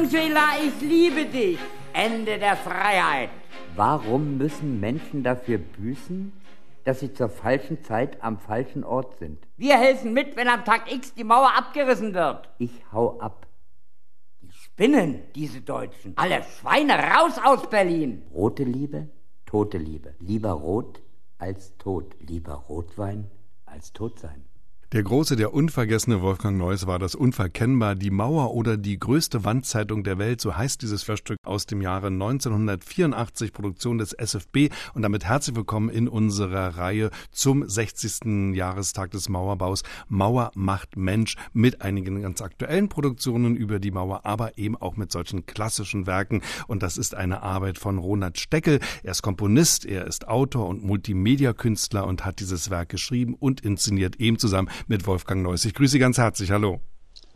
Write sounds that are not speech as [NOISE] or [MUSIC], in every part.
Angela, ich liebe dich. Ende der Freiheit. Warum müssen Menschen dafür büßen, dass sie zur falschen Zeit am falschen Ort sind? Wir helfen mit, wenn am Tag X die Mauer abgerissen wird. Ich hau ab. Die spinnen, diese Deutschen. Alle Schweine raus aus Berlin. Rote Liebe, tote Liebe. Lieber rot als tot. Lieber Rotwein als tot sein. Der große, der unvergessene Wolfgang Neuss war das unverkennbar die Mauer oder die größte Wandzeitung der Welt, so heißt dieses Verstück aus dem Jahre 1984, Produktion des SFB und damit herzlich willkommen in unserer Reihe zum 60. Jahrestag des Mauerbaus Mauer macht Mensch mit einigen ganz aktuellen Produktionen über die Mauer, aber eben auch mit solchen klassischen Werken und das ist eine Arbeit von Ronald Steckel. Er ist Komponist, er ist Autor und Multimedia-Künstler und hat dieses Werk geschrieben und inszeniert eben zusammen mit Wolfgang Neuss. Ich grüße Sie ganz herzlich. Hallo.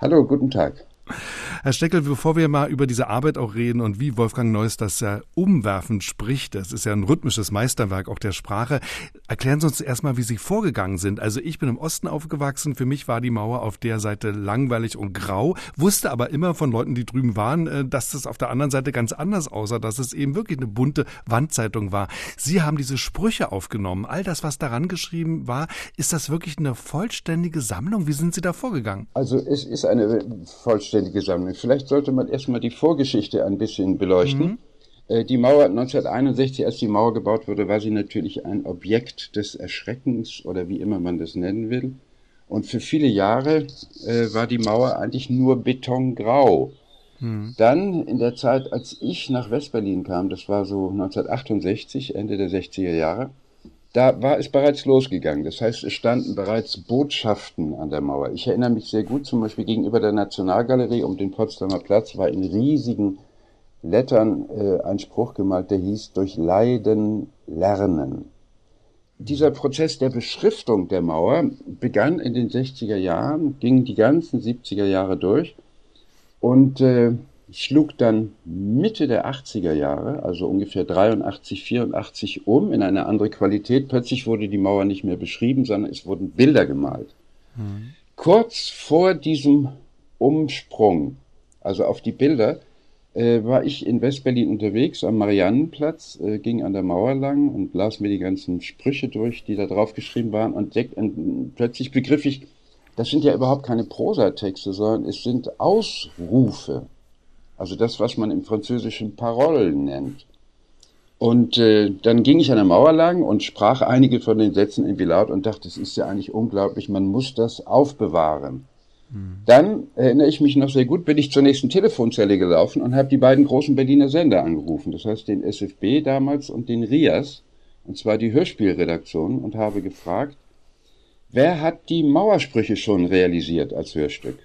Hallo, guten Tag. Herr Steckel, bevor wir mal über diese Arbeit auch reden und wie Wolfgang Neuss das ja umwerfend spricht, das ist ja ein rhythmisches Meisterwerk auch der Sprache, erklären Sie uns erstmal, wie Sie vorgegangen sind. Also ich bin im Osten aufgewachsen, für mich war die Mauer auf der Seite langweilig und grau, wusste aber immer von Leuten, die drüben waren, äh, dass das auf der anderen Seite ganz anders aussah, dass es eben wirklich eine bunte Wandzeitung war. Sie haben diese Sprüche aufgenommen, all das, was daran geschrieben war, ist das wirklich eine vollständige Sammlung? Wie sind Sie da vorgegangen? Also es ist eine vollständige Sammlung. Vielleicht sollte man erstmal die Vorgeschichte ein bisschen beleuchten. Mhm. Äh, die Mauer 1961, als die Mauer gebaut wurde, war sie natürlich ein Objekt des Erschreckens oder wie immer man das nennen will. Und für viele Jahre äh, war die Mauer eigentlich nur betongrau. Mhm. Dann in der Zeit, als ich nach Westberlin kam, das war so 1968, Ende der 60er Jahre, da war es bereits losgegangen. Das heißt, es standen bereits Botschaften an der Mauer. Ich erinnere mich sehr gut, zum Beispiel gegenüber der Nationalgalerie um den Potsdamer Platz war in riesigen Lettern äh, ein Spruch gemalt, der hieß, durch Leiden lernen. Dieser Prozess der Beschriftung der Mauer begann in den 60er Jahren, ging die ganzen 70er Jahre durch und äh, schlug dann Mitte der 80er Jahre, also ungefähr 83, 84 um in eine andere Qualität. Plötzlich wurde die Mauer nicht mehr beschrieben, sondern es wurden Bilder gemalt. Mhm. Kurz vor diesem Umsprung, also auf die Bilder, äh, war ich in Westberlin unterwegs am Mariannenplatz, äh, ging an der Mauer lang und las mir die ganzen Sprüche durch, die da drauf geschrieben waren und, und plötzlich begriff ich, das sind ja überhaupt keine Prosatexte, sondern es sind Ausrufe. Also das, was man im Französischen Parollen nennt. Und äh, dann ging ich an der Mauer lang und sprach einige von den Sätzen irgendwie laut und dachte, es ist ja eigentlich unglaublich, man muss das aufbewahren. Dann erinnere ich mich noch sehr gut, bin ich zur nächsten Telefonzelle gelaufen und habe die beiden großen Berliner Sender angerufen. Das heißt den SFB damals und den RIAS, und zwar die Hörspielredaktion, und habe gefragt, wer hat die Mauersprüche schon realisiert als Hörstück?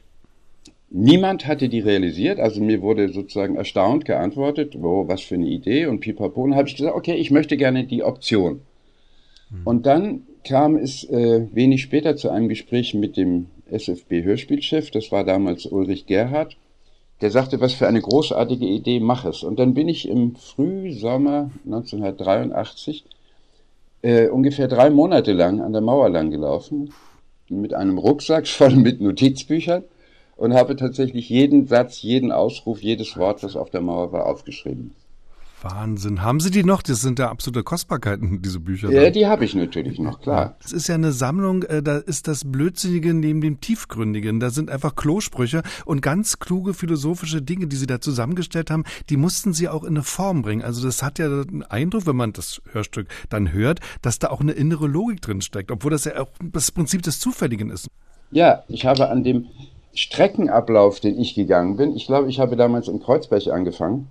Niemand hatte die realisiert, also mir wurde sozusagen erstaunt geantwortet, wo, was für eine Idee und pipapo. Und habe ich gesagt, okay, ich möchte gerne die Option. Mhm. Und dann kam es äh, wenig später zu einem Gespräch mit dem SFB-Hörspielchef, das war damals Ulrich Gerhardt, der sagte, was für eine großartige Idee, mach es. Und dann bin ich im Frühsommer 1983 äh, ungefähr drei Monate lang an der Mauer lang gelaufen, mit einem Rucksack [LAUGHS] voll mit Notizbüchern und habe tatsächlich jeden Satz, jeden Ausruf, jedes Wort, was auf der Mauer war, aufgeschrieben. Wahnsinn. Haben Sie die noch? Das sind ja absolute Kostbarkeiten, diese Bücher. Ja, die habe ich natürlich noch, klar. Es ist ja eine Sammlung, äh, da ist das Blödsinnige neben dem Tiefgründigen. Da sind einfach Klosprüche und ganz kluge philosophische Dinge, die Sie da zusammengestellt haben, die mussten Sie auch in eine Form bringen. Also das hat ja den Eindruck, wenn man das Hörstück dann hört, dass da auch eine innere Logik drin steckt, obwohl das ja auch das Prinzip des Zufälligen ist. Ja, ich habe an dem Streckenablauf, den ich gegangen bin, ich glaube, ich habe damals in Kreuzberg angefangen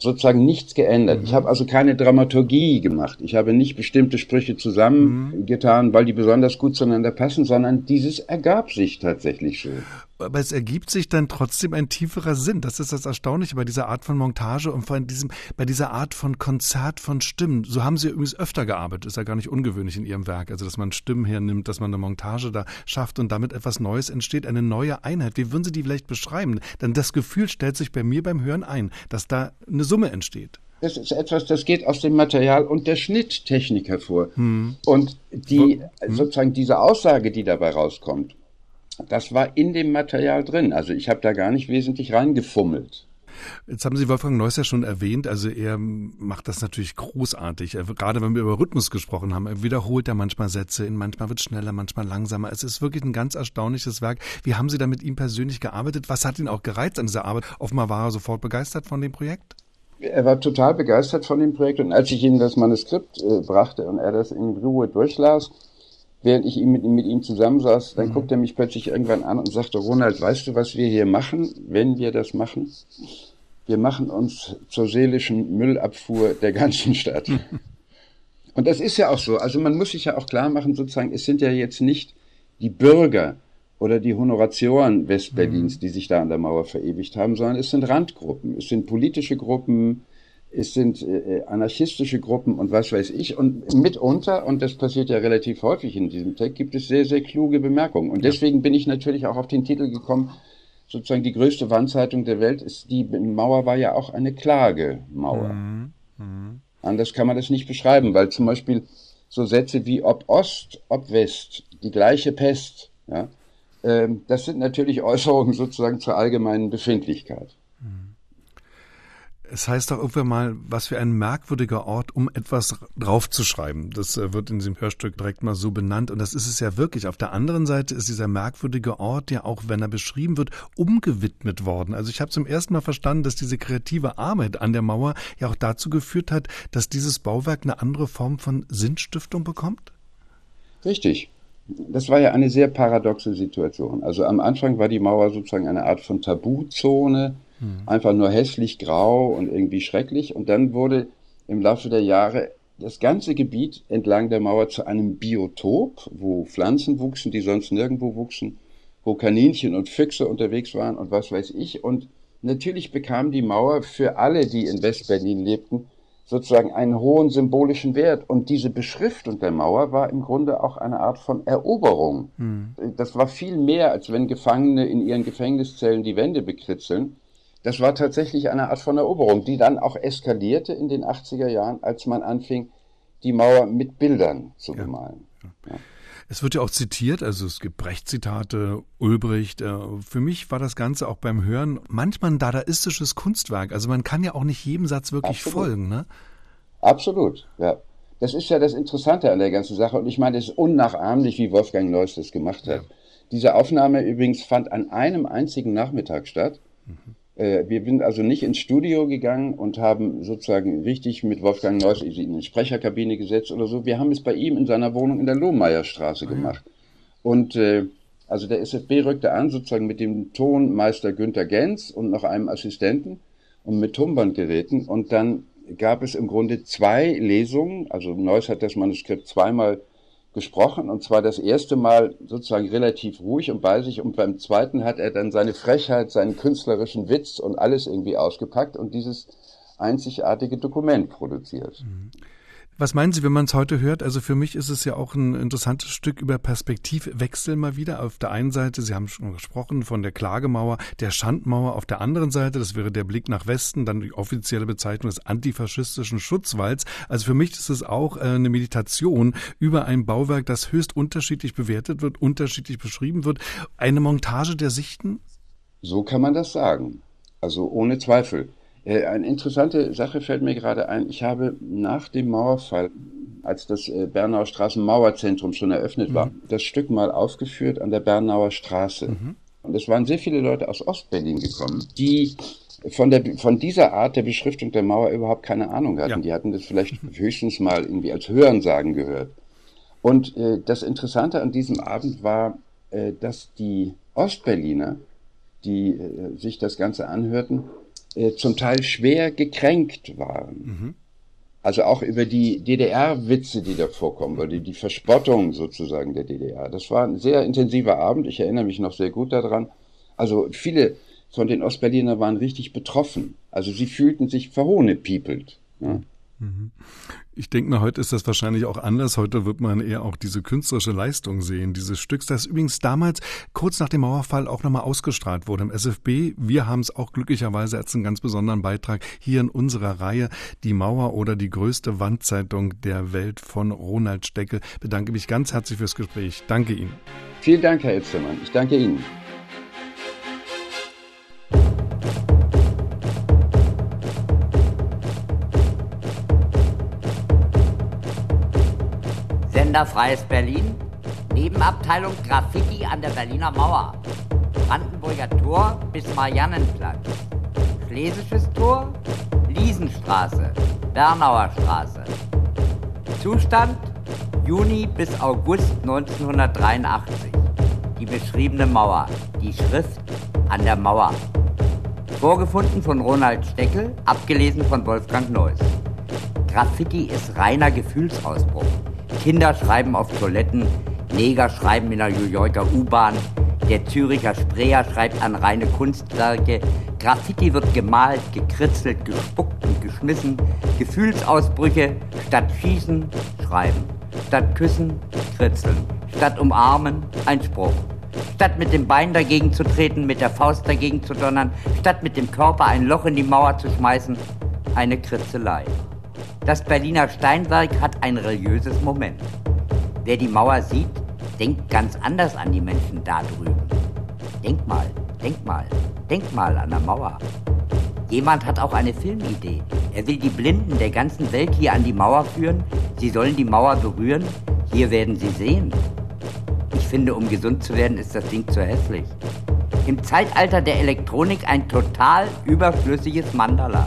sozusagen nichts geändert. Ich habe also keine Dramaturgie gemacht. Ich habe nicht bestimmte Sprüche zusammengetan, mhm. weil die besonders gut zueinander passen, sondern dieses ergab sich tatsächlich so aber es ergibt sich dann trotzdem ein tieferer Sinn. Das ist das Erstaunliche bei dieser Art von Montage und vor allem diesem, bei dieser Art von Konzert von Stimmen. So haben Sie übrigens öfter gearbeitet. Ist ja gar nicht ungewöhnlich in Ihrem Werk. Also, dass man Stimmen hernimmt, dass man eine Montage da schafft und damit etwas Neues entsteht, eine neue Einheit. Wie würden Sie die vielleicht beschreiben? Denn das Gefühl stellt sich bei mir beim Hören ein, dass da eine Summe entsteht. Das ist etwas, das geht aus dem Material und der Schnitttechnik hervor. Hm. Und die, hm. sozusagen diese Aussage, die dabei rauskommt, das war in dem Material drin. Also ich habe da gar nicht wesentlich reingefummelt. Jetzt haben Sie Wolfgang Neuss ja schon erwähnt, also er macht das natürlich großartig. Er, gerade wenn wir über Rhythmus gesprochen haben, er wiederholt er manchmal Sätze, manchmal wird schneller, manchmal langsamer. Es ist wirklich ein ganz erstaunliches Werk. Wie haben Sie da mit ihm persönlich gearbeitet? Was hat ihn auch gereizt an dieser Arbeit? Offenbar war er sofort begeistert von dem Projekt? Er war total begeistert von dem Projekt und als ich ihm das Manuskript äh, brachte und er das in Ruhe durchlas, während ich mit, mit ihm zusammensaß, dann mhm. guckte er mich plötzlich irgendwann an und sagte, Ronald, weißt du, was wir hier machen, wenn wir das machen? Wir machen uns zur seelischen Müllabfuhr der ganzen Stadt. [LAUGHS] und das ist ja auch so. Also man muss sich ja auch klar machen, sozusagen, es sind ja jetzt nicht die Bürger oder die Honoratioren Westberlins, mhm. die sich da an der Mauer verewigt haben, sondern es sind Randgruppen, es sind politische Gruppen, es sind äh, äh, anarchistische Gruppen und was weiß ich. Und mitunter, und das passiert ja relativ häufig in diesem Text, gibt es sehr, sehr kluge Bemerkungen. Und deswegen bin ich natürlich auch auf den Titel gekommen, sozusagen die größte Wandzeitung der Welt ist, die Mauer war ja auch eine Klagemauer. Mhm. Mhm. Anders kann man das nicht beschreiben, weil zum Beispiel so Sätze wie ob Ost, ob West, die gleiche Pest, ja, äh, das sind natürlich Äußerungen sozusagen zur allgemeinen Befindlichkeit. Es heißt doch irgendwann mal, was für ein merkwürdiger Ort, um etwas draufzuschreiben. Das äh, wird in diesem Hörstück direkt mal so benannt. Und das ist es ja wirklich. Auf der anderen Seite ist dieser merkwürdige Ort ja auch, wenn er beschrieben wird, umgewidmet worden. Also ich habe zum ersten Mal verstanden, dass diese kreative Arbeit an der Mauer ja auch dazu geführt hat, dass dieses Bauwerk eine andere Form von Sinnstiftung bekommt? Richtig. Das war ja eine sehr paradoxe Situation. Also am Anfang war die Mauer sozusagen eine Art von Tabuzone Mhm. Einfach nur hässlich grau und irgendwie schrecklich. Und dann wurde im Laufe der Jahre das ganze Gebiet entlang der Mauer zu einem Biotop, wo Pflanzen wuchsen, die sonst nirgendwo wuchsen, wo Kaninchen und Füchse unterwegs waren und was weiß ich. Und natürlich bekam die Mauer für alle, die in Westberlin lebten, sozusagen einen hohen symbolischen Wert. Und diese Beschriftung der Mauer war im Grunde auch eine Art von Eroberung. Hm. Das war viel mehr, als wenn Gefangene in ihren Gefängniszellen die Wände bekritzeln. Das war tatsächlich eine Art von Eroberung, die dann auch eskalierte in den 80er Jahren, als man anfing, die Mauer mit Bildern zu ja. bemalen. Ja. Es wird ja auch zitiert, also es gibt Brecht-Zitate, Ulbricht. Äh, für mich war das Ganze auch beim Hören manchmal ein dadaistisches Kunstwerk. Also man kann ja auch nicht jedem Satz wirklich Absolut. folgen, ne? Absolut, ja. Das ist ja das Interessante an der ganzen Sache. Und ich meine, es ist unnachahmlich, wie Wolfgang Neuss das gemacht hat. Ja. Diese Aufnahme übrigens fand an einem einzigen Nachmittag statt. Mhm. Äh, wir sind also nicht ins Studio gegangen und haben sozusagen richtig mit Wolfgang Neuss in eine Sprecherkabine gesetzt oder so. Wir haben es bei ihm in seiner Wohnung in der Lohmeierstraße ah, gemacht. Und äh, also der SFB rückte an, sozusagen mit dem Tonmeister Günther Gens und noch einem Assistenten und mit Tonbandgeräten. Und dann gab es im Grunde zwei Lesungen. Also Neuss hat das Manuskript zweimal gesprochen und zwar das erste Mal sozusagen relativ ruhig und bei sich und beim zweiten hat er dann seine Frechheit, seinen künstlerischen Witz und alles irgendwie ausgepackt und dieses einzigartige Dokument produziert. Mhm. Was meinen Sie, wenn man es heute hört? Also für mich ist es ja auch ein interessantes Stück über Perspektivwechsel mal wieder. Auf der einen Seite, Sie haben schon gesprochen von der Klagemauer, der Schandmauer. Auf der anderen Seite, das wäre der Blick nach Westen, dann die offizielle Bezeichnung des antifaschistischen Schutzwalls. Also für mich ist es auch äh, eine Meditation über ein Bauwerk, das höchst unterschiedlich bewertet wird, unterschiedlich beschrieben wird. Eine Montage der Sichten? So kann man das sagen. Also ohne Zweifel. Äh, eine interessante Sache fällt mir gerade ein. Ich habe nach dem Mauerfall, als das äh, Bernauer Straßenmauerzentrum schon eröffnet war, mhm. das Stück mal aufgeführt an der Bernauer Straße. Mhm. Und es waren sehr viele Leute aus Ostberlin gekommen, die von, der, von dieser Art der Beschriftung der Mauer überhaupt keine Ahnung hatten. Ja. Die hatten das vielleicht mhm. höchstens mal irgendwie als Hörensagen gehört. Und äh, das Interessante an diesem Abend war, äh, dass die Ostberliner, die äh, sich das Ganze anhörten, äh, zum Teil schwer gekränkt waren. Mhm. Also auch über die DDR-Witze, die da vorkommen, oder die, die Verspottung sozusagen der DDR. Das war ein sehr intensiver Abend. Ich erinnere mich noch sehr gut daran. Also viele von den Ostberliner waren richtig betroffen. Also sie fühlten sich verhohnepiepelt. Ja. Mhm. Ich denke mal, heute ist das wahrscheinlich auch anders. Heute wird man eher auch diese künstlerische Leistung sehen dieses Stücks, das übrigens damals kurz nach dem Mauerfall auch nochmal ausgestrahlt wurde im SFB. Wir haben es auch glücklicherweise als einen ganz besonderen Beitrag hier in unserer Reihe Die Mauer oder die größte Wandzeitung der Welt von Ronald Steckel. Bedanke mich ganz herzlich fürs Gespräch. Danke Ihnen. Vielen Dank, Herr Elstermann. Ich danke Ihnen. Genderfreies Berlin. Nebenabteilung Graffiti an der Berliner Mauer. Brandenburger Tor bis Mariannenplatz. Schlesisches Tor, Liesenstraße, Bernauer Straße. Zustand Juni bis August 1983. Die beschriebene Mauer, die Schrift an der Mauer. Vorgefunden von Ronald Steckel, abgelesen von Wolfgang Neuss. Graffiti ist reiner Gefühlsausbruch. Kinder schreiben auf Toiletten, Neger schreiben in der New Yorker U-Bahn, der Züricher Spreer schreibt an reine Kunstwerke, Graffiti wird gemalt, gekritzelt, gespuckt und geschmissen, Gefühlsausbrüche statt schießen, schreiben, statt küssen, kritzeln, statt umarmen, ein Spruch. Statt mit dem Bein dagegen zu treten, mit der Faust dagegen zu donnern, statt mit dem Körper ein Loch in die Mauer zu schmeißen, eine Kritzelei. Das Berliner Steinwerk hat ein religiöses Moment. Wer die Mauer sieht, denkt ganz anders an die Menschen da drüben. Denk mal, denk mal, denk mal an der Mauer. Jemand hat auch eine Filmidee. Er will die Blinden der ganzen Welt hier an die Mauer führen. Sie sollen die Mauer berühren. Hier werden sie sehen. Ich finde, um gesund zu werden, ist das Ding zu hässlich. Im Zeitalter der Elektronik ein total überflüssiges Mandala.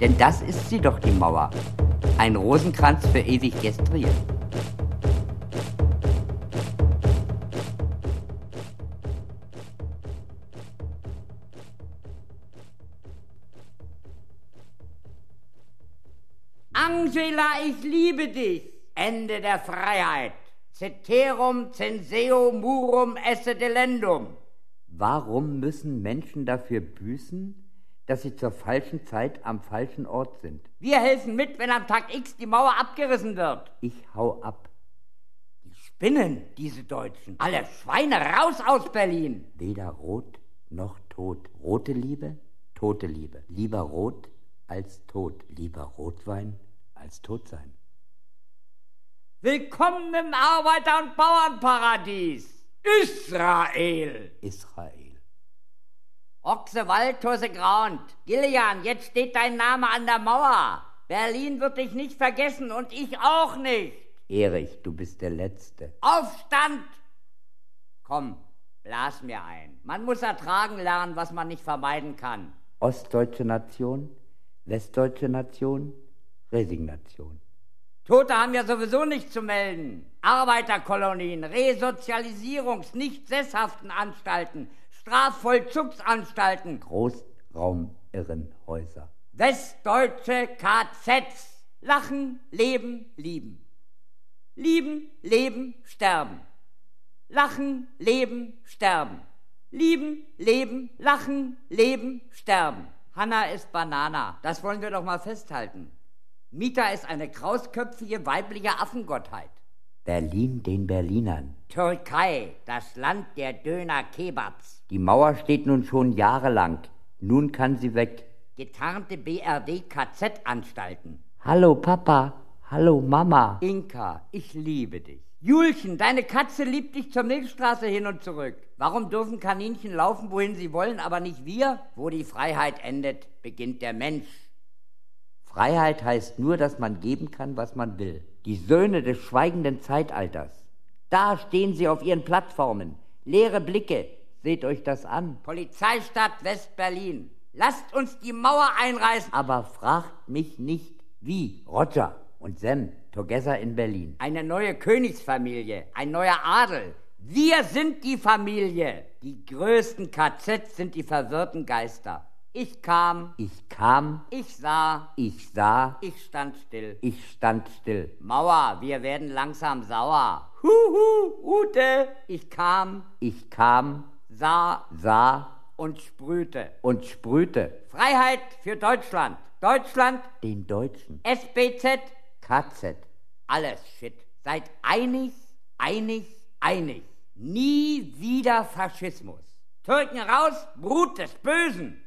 Denn das ist sie doch, die Mauer. Ein Rosenkranz für ewig gestriert. Angela, ich liebe dich. Ende der Freiheit. Ceterum censeo murum esse delendum. Warum müssen Menschen dafür büßen, dass sie zur falschen Zeit am falschen Ort sind? Wir helfen mit, wenn am Tag X die Mauer abgerissen wird. Ich hau ab. Die spinnen, diese Deutschen. Alle Schweine raus aus Berlin. Weder rot noch tot. Rote Liebe, tote Liebe. Lieber rot als tot. Lieber Rotwein als tot sein. Willkommen im Arbeiter- und Bauernparadies. Israel. Israel. Ochse Waldhose grauend. Gillian, jetzt steht dein Name an der Mauer. Berlin wird dich nicht vergessen und ich auch nicht. Erich, du bist der Letzte. Aufstand! Komm, blas mir ein. Man muss ertragen lernen, was man nicht vermeiden kann. Ostdeutsche Nation, westdeutsche Nation, Resignation. Tote haben ja sowieso nichts zu melden. Arbeiterkolonien, Resozialisierungs-, nicht sesshaften Anstalten, Strafvollzugsanstalten, Großraumirrenhäuser, westdeutsche KZs, lachen, leben, lieben. Lieben, leben, sterben. Lachen, leben, sterben. Lieben, leben, lachen, leben, sterben. Hanna ist Banana. Das wollen wir doch mal festhalten. Mita ist eine krausköpfige weibliche Affengottheit. Berlin den Berlinern. Türkei, das Land der Döner-Kebabs. Die Mauer steht nun schon jahrelang. Nun kann sie weg. Getarnte BRD-KZ-Anstalten. Hallo Papa, hallo Mama. Inka, ich liebe dich. Julchen, deine Katze liebt dich zur Milchstraße hin und zurück. Warum dürfen Kaninchen laufen, wohin sie wollen, aber nicht wir? Wo die Freiheit endet, beginnt der Mensch. Freiheit heißt nur, dass man geben kann, was man will. Die Söhne des schweigenden Zeitalters. Da stehen sie auf ihren Plattformen. Leere Blicke. Seht euch das an. Polizeistadt West-Berlin. Lasst uns die Mauer einreißen. Aber fragt mich nicht, wie. Roger und Sam, together in Berlin. Eine neue Königsfamilie, ein neuer Adel. Wir sind die Familie. Die größten KZs sind die verwirrten Geister. Ich kam, ich kam, ich sah, ich sah, ich stand still, ich stand still. Mauer, wir werden langsam sauer. Huhu, Ute, ich kam, ich kam, sah, sah und sprühte und sprühte. Freiheit für Deutschland. Deutschland, den Deutschen. SBZ, KZ. Alles Shit. Seid einig, einig, einig. Nie wieder Faschismus. Türken raus, Brut des Bösen.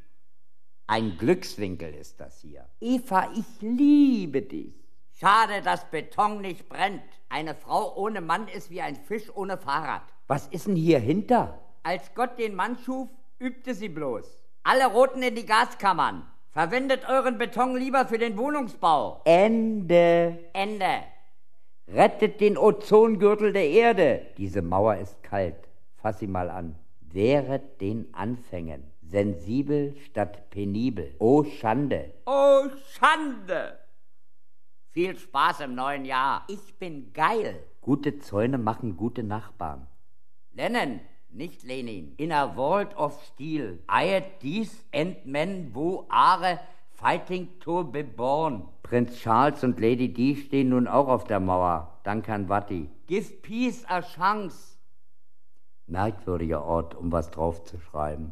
Ein Glückswinkel ist das hier. Eva, ich liebe dich. Schade, dass Beton nicht brennt. Eine Frau ohne Mann ist wie ein Fisch ohne Fahrrad. Was ist denn hier hinter? Als Gott den Mann schuf, übte sie bloß. Alle Roten in die Gaskammern. Verwendet euren Beton lieber für den Wohnungsbau. Ende. Ende. Rettet den Ozongürtel der Erde. Diese Mauer ist kalt. Fass sie mal an. Wehret den Anfängen. Sensibel statt penibel. Oh Schande. Oh Schande. Viel Spaß im neuen Jahr. Ich bin geil. Gute Zäune machen gute Nachbarn. Lenin, nicht Lenin. In a world of steel, I at these and men wo are fighting to be born. Prinz Charles und Lady Di stehen nun auch auf der Mauer. Dank an Watti. Give peace a chance. Merkwürdiger Ort, um was draufzuschreiben.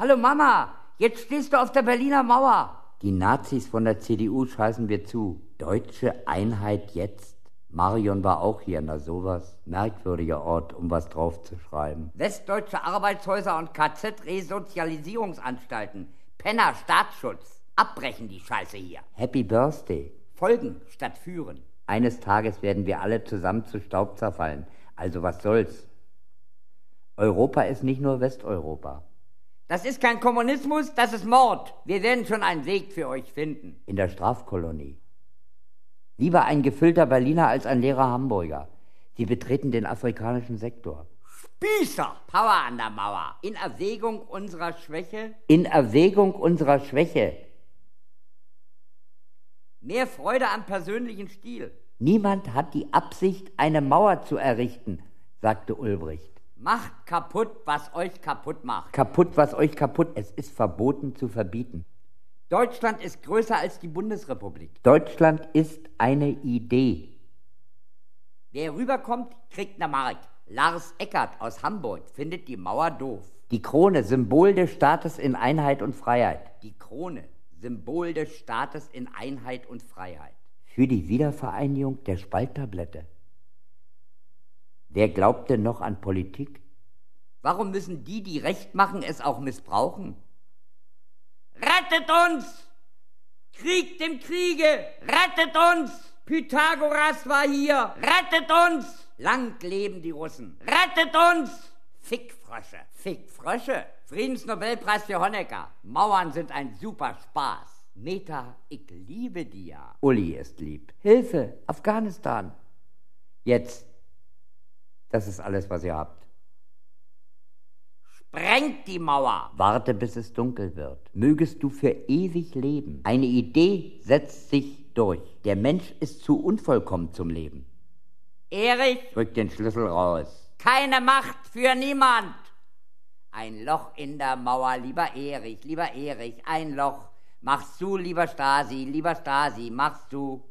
Hallo Mama, jetzt stehst du auf der Berliner Mauer. Die Nazis von der CDU scheißen wir zu. Deutsche Einheit jetzt? Marion war auch hier, na sowas. Merkwürdiger Ort, um was draufzuschreiben. Westdeutsche Arbeitshäuser und KZ-Resozialisierungsanstalten. Penner Staatsschutz. Abbrechen die Scheiße hier. Happy Birthday. Folgen statt führen. Eines Tages werden wir alle zusammen zu Staub zerfallen. Also was soll's? Europa ist nicht nur Westeuropa. Das ist kein Kommunismus, das ist Mord. Wir werden schon einen Weg für euch finden. In der Strafkolonie. Lieber ein gefüllter Berliner als ein leerer Hamburger. Sie betreten den afrikanischen Sektor. Spießer! Power an der Mauer. In Erwägung unserer Schwäche? In Erwägung unserer Schwäche. Mehr Freude am persönlichen Stil. Niemand hat die Absicht, eine Mauer zu errichten, sagte Ulbricht. Macht kaputt, was euch kaputt macht. Kaputt, was euch kaputt. Es ist verboten zu verbieten. Deutschland ist größer als die Bundesrepublik. Deutschland ist eine Idee. Wer rüberkommt, kriegt eine Mark. Lars Eckert aus Hamburg findet die Mauer doof. Die Krone, Symbol des Staates in Einheit und Freiheit. Die Krone, Symbol des Staates in Einheit und Freiheit. Für die Wiedervereinigung der Spalttablette. Wer glaubte noch an Politik? Warum müssen die, die Recht machen, es auch missbrauchen? Rettet uns! Krieg dem Kriege! Rettet uns! Pythagoras war hier! Rettet uns! Lang leben die Russen! Rettet uns! Fickfrösche! Fickfrösche! Friedensnobelpreis für Honecker! Mauern sind ein super Spaß! Meta, ich liebe dir! Uli ist lieb. Hilfe! Afghanistan! Jetzt das ist alles, was ihr habt. Sprengt die Mauer! Warte, bis es dunkel wird. Mögest du für ewig leben. Eine Idee setzt sich durch. Der Mensch ist zu unvollkommen zum Leben. Erich! Drück den Schlüssel raus. Keine Macht für niemand! Ein Loch in der Mauer, lieber Erich, lieber Erich, ein Loch. Machst du, lieber Stasi, lieber Stasi, machst du.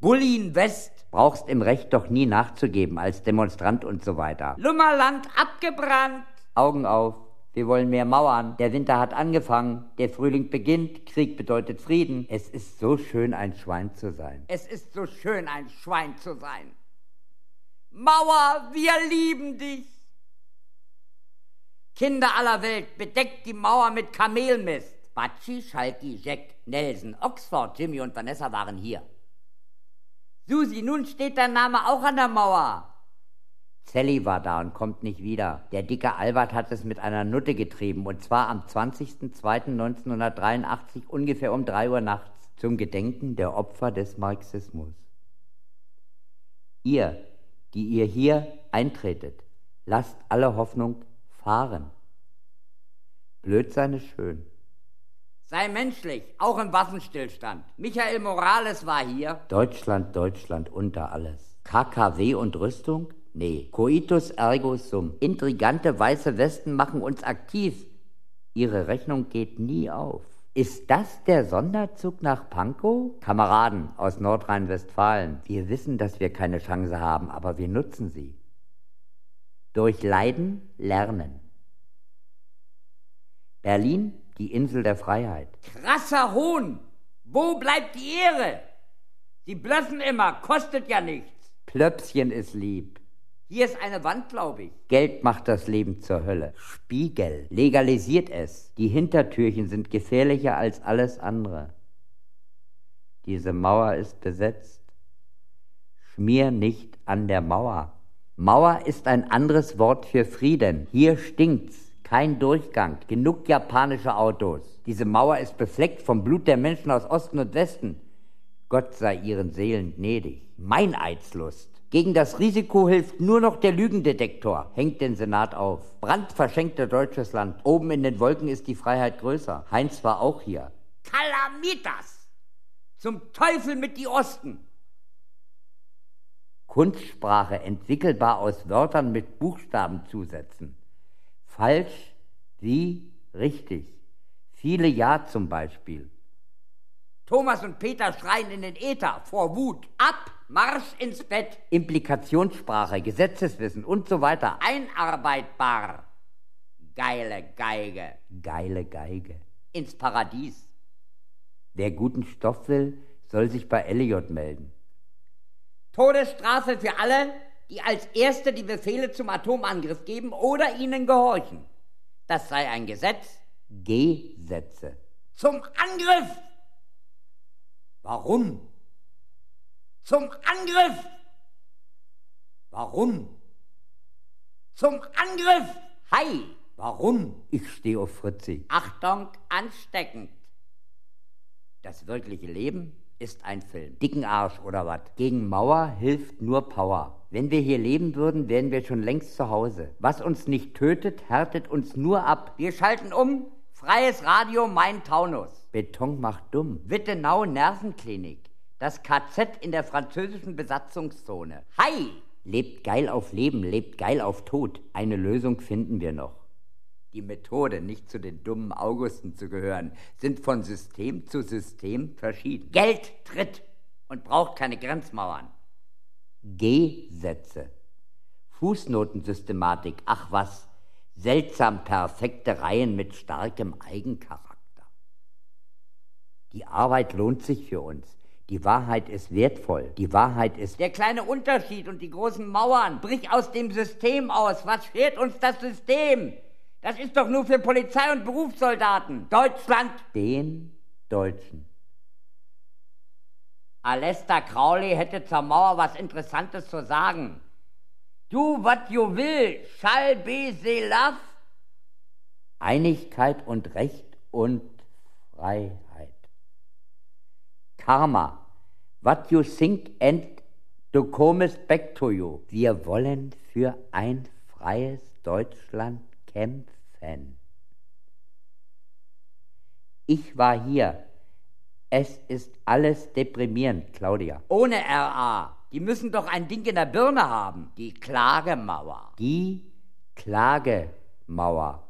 Bullin West. Brauchst im Recht doch nie nachzugeben als Demonstrant und so weiter. Lummerland abgebrannt. Augen auf. Wir wollen mehr Mauern. Der Winter hat angefangen. Der Frühling beginnt. Krieg bedeutet Frieden. Es ist so schön, ein Schwein zu sein. Es ist so schön, ein Schwein zu sein. Mauer, wir lieben dich. Kinder aller Welt, bedeckt die Mauer mit Kamelmist. Batschi, Schalki, Jack, Nelson, Oxford, Jimmy und Vanessa waren hier. Susi, nun steht dein Name auch an der Mauer. Sally war da und kommt nicht wieder. Der dicke Albert hat es mit einer Nutte getrieben, und zwar am 20.02.1983 ungefähr um drei Uhr nachts zum Gedenken der Opfer des Marxismus. Ihr, die ihr hier eintretet, lasst alle Hoffnung fahren. Blödsein ist schön. Sei menschlich, auch im Waffenstillstand. Michael Morales war hier. Deutschland, Deutschland unter alles. KKW und Rüstung? Nee. Coitus ergo sum. Intrigante weiße Westen machen uns aktiv. Ihre Rechnung geht nie auf. Ist das der Sonderzug nach Pankow? Kameraden aus Nordrhein-Westfalen, wir wissen, dass wir keine Chance haben, aber wir nutzen sie. Durch Leiden lernen. Berlin die Insel der Freiheit. Krasser Hohn! Wo bleibt die Ehre? Sie blöffen immer, kostet ja nichts. Plöpschen ist lieb. Hier ist eine Wand, glaube ich. Geld macht das Leben zur Hölle. Spiegel legalisiert es. Die Hintertürchen sind gefährlicher als alles andere. Diese Mauer ist besetzt. Schmier nicht an der Mauer. Mauer ist ein anderes Wort für Frieden. Hier stinkt's. Kein Durchgang, genug japanische Autos. Diese Mauer ist befleckt vom Blut der Menschen aus Osten und Westen. Gott sei ihren Seelen gnädig. Meinheitslust. Gegen das Risiko hilft nur noch der Lügendetektor. Hängt den Senat auf. Brand verschenkte deutsches Land. Oben in den Wolken ist die Freiheit größer. Heinz war auch hier. Kalamitas! Zum Teufel mit die Osten! Kunstsprache entwickelbar aus Wörtern mit Buchstabenzusätzen. Falsch, wie, richtig. Viele Ja zum Beispiel. Thomas und Peter schreien in den Äther vor Wut. Ab, Marsch ins Bett. Implikationssprache, Gesetzeswissen und so weiter. Einarbeitbar. Geile Geige. Geile Geige. Ins Paradies. Wer guten Stoff will, soll sich bei Elliot melden. Todesstrafe für alle, die als Erste die Befehle zum Atomangriff geben oder ihnen gehorchen. Das sei ein Gesetz. Gesetze. Zum Angriff! Warum? Zum Angriff! Warum? Zum Angriff! Hi! Warum? Ich stehe auf Fritzi. Achtung, ansteckend. Das wirkliche Leben ist ein Film. Dicken Arsch oder was? Gegen Mauer hilft nur Power. Wenn wir hier leben würden, wären wir schon längst zu Hause. Was uns nicht tötet, härtet uns nur ab. Wir schalten um. Freies Radio, mein Taunus. Beton macht dumm. Wittenau Nervenklinik. Das KZ in der französischen Besatzungszone. Hi! Lebt geil auf Leben, lebt geil auf Tod. Eine Lösung finden wir noch. Die Methode, nicht zu den dummen Augusten zu gehören, sind von System zu System verschieden. Geld tritt und braucht keine Grenzmauern. Gesetze. Fußnotensystematik, ach was, seltsam perfekte Reihen mit starkem Eigencharakter. Die Arbeit lohnt sich für uns. Die Wahrheit ist wertvoll. Die Wahrheit ist. Der kleine Unterschied und die großen Mauern. Brich aus dem System aus. Was fehlt uns das System? Das ist doch nur für Polizei und Berufssoldaten. Deutschland. Den Deutschen. Alester Crowley hätte zur Mauer was Interessantes zu sagen. Do what you will, shall be the love. Einigkeit und Recht und Freiheit. Karma. What you think and to comes back to you. Wir wollen für ein freies Deutschland kämpfen. Ich war hier. Es ist alles deprimierend, Claudia. Ohne RA. Die müssen doch ein Ding in der Birne haben. Die Klagemauer. Die Klagemauer.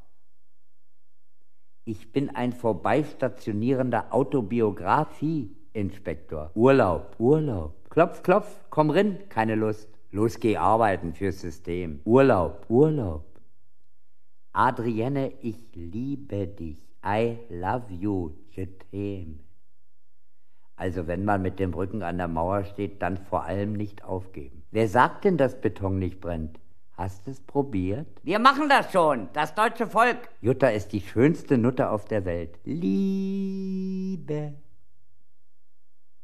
Ich bin ein vorbeistationierender Autobiografie-Inspektor. Urlaub, Urlaub. Klopf, klopf, komm rin, keine Lust. Los, geh arbeiten fürs System. Urlaub, Urlaub. Adrienne, ich liebe dich. I love you. T'aime. Also wenn man mit dem Rücken an der Mauer steht, dann vor allem nicht aufgeben. Wer sagt denn, dass Beton nicht brennt? Hast es probiert? Wir machen das schon, das deutsche Volk. Jutta ist die schönste Nutte auf der Welt. Liebe.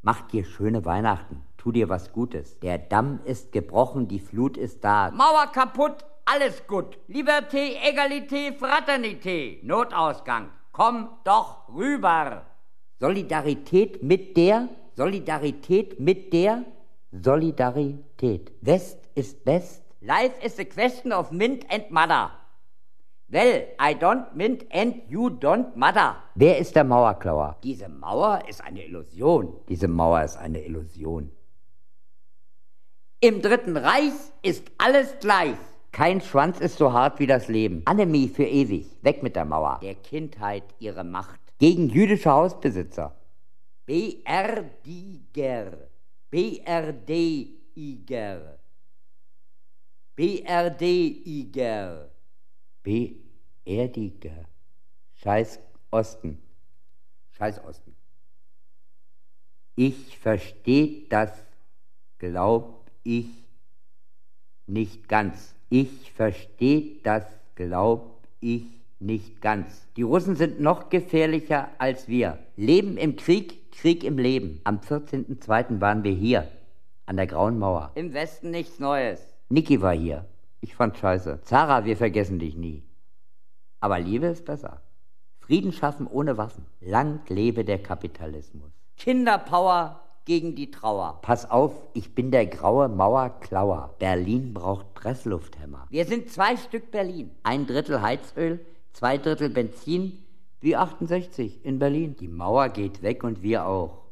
Mach dir schöne Weihnachten, tu dir was Gutes. Der Damm ist gebrochen, die Flut ist da. Mauer kaputt, alles gut. Liberté, Egalité, Fraternité. Notausgang. Komm doch rüber. Solidarität mit der, Solidarität mit der, Solidarität. West ist best. Life is a question of mint and mother. Well, I don't mint and you don't mother. Wer ist der Mauerklauer? Diese Mauer ist eine Illusion. Diese Mauer ist eine Illusion. Im Dritten Reich ist alles gleich. Kein Schwanz ist so hart wie das Leben. Annemie für ewig. Weg mit der Mauer. Der Kindheit ihre Macht. Gegen jüdische Hausbesitzer. BRDiger. BRDiger. BRDiger. Beerdiger. Scheiß Osten. Scheiß Osten. Ich versteh das, glaub ich, nicht ganz. Ich versteh das, glaub ich, nicht ganz. Die Russen sind noch gefährlicher als wir. Leben im Krieg, Krieg im Leben. Am 14.02. waren wir hier, an der Grauen Mauer. Im Westen nichts Neues. Niki war hier. Ich fand scheiße. Zara, wir vergessen dich nie. Aber Liebe ist besser. Frieden schaffen ohne Waffen. Lang lebe der Kapitalismus. Kinderpower, gegen die Trauer. Pass auf, ich bin der graue Mauerklauer. Berlin braucht Presslufthämmer. Wir sind zwei Stück Berlin. Ein Drittel Heizöl, zwei Drittel Benzin, wie 68 in Berlin. Die Mauer geht weg und wir auch.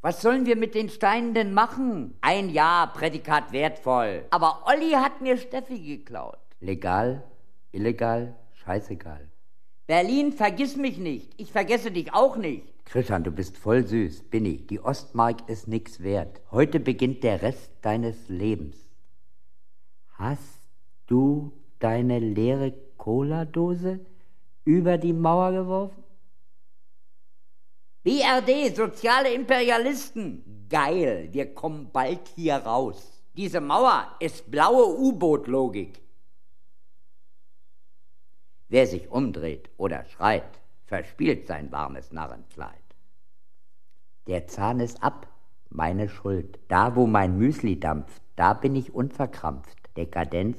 Was sollen wir mit den Steinen denn machen? Ein Jahr, Prädikat wertvoll. Aber Olli hat mir Steffi geklaut. Legal, illegal, scheißegal. Berlin, vergiss mich nicht. Ich vergesse dich auch nicht. Christian, du bist voll süß. Binni, die Ostmark ist nix wert. Heute beginnt der Rest deines Lebens. Hast du deine leere Cola-Dose über die Mauer geworfen? BRD, soziale Imperialisten. Geil, wir kommen bald hier raus. Diese Mauer ist blaue U-Boot-Logik. Wer sich umdreht oder schreit, verspielt sein warmes Narrenkleid. Der Zahn ist ab, meine Schuld. Da, wo mein Müsli dampft, da bin ich unverkrampft. Dekadenz,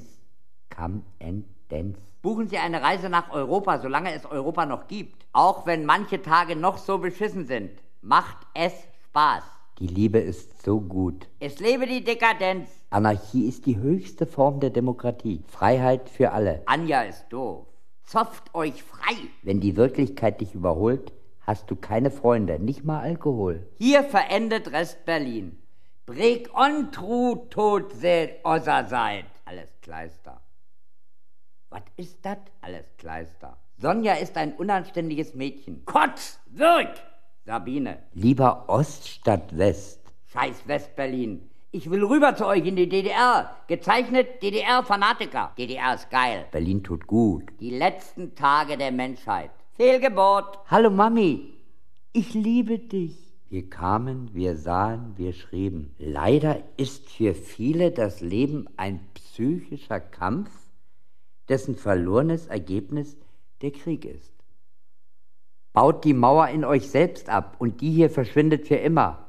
kam Endenz. Buchen Sie eine Reise nach Europa, solange es Europa noch gibt. Auch wenn manche Tage noch so beschissen sind. Macht es Spaß. Die Liebe ist so gut. Es lebe die Dekadenz. Anarchie ist die höchste Form der Demokratie. Freiheit für alle. Anja ist doof. Zopft euch frei. Wenn die Wirklichkeit dich überholt, hast du keine Freunde, nicht mal Alkohol. Hier verendet Rest Berlin. Breg on tru tot se ossa seid. Alles Kleister. Was ist das? Alles Kleister. Sonja ist ein unanständiges Mädchen. Kotz! Wirk! Sabine. Lieber Ost statt West. Scheiß West-Berlin. Ich will rüber zu euch in die DDR. Gezeichnet DDR-Fanatiker. DDR ist geil. Berlin tut gut. Die letzten Tage der Menschheit. Fehlgeburt. Hallo Mami, ich liebe dich. Wir kamen, wir sahen, wir schrieben. Leider ist für viele das Leben ein psychischer Kampf, dessen verlorenes Ergebnis der Krieg ist. Baut die Mauer in euch selbst ab und die hier verschwindet für immer.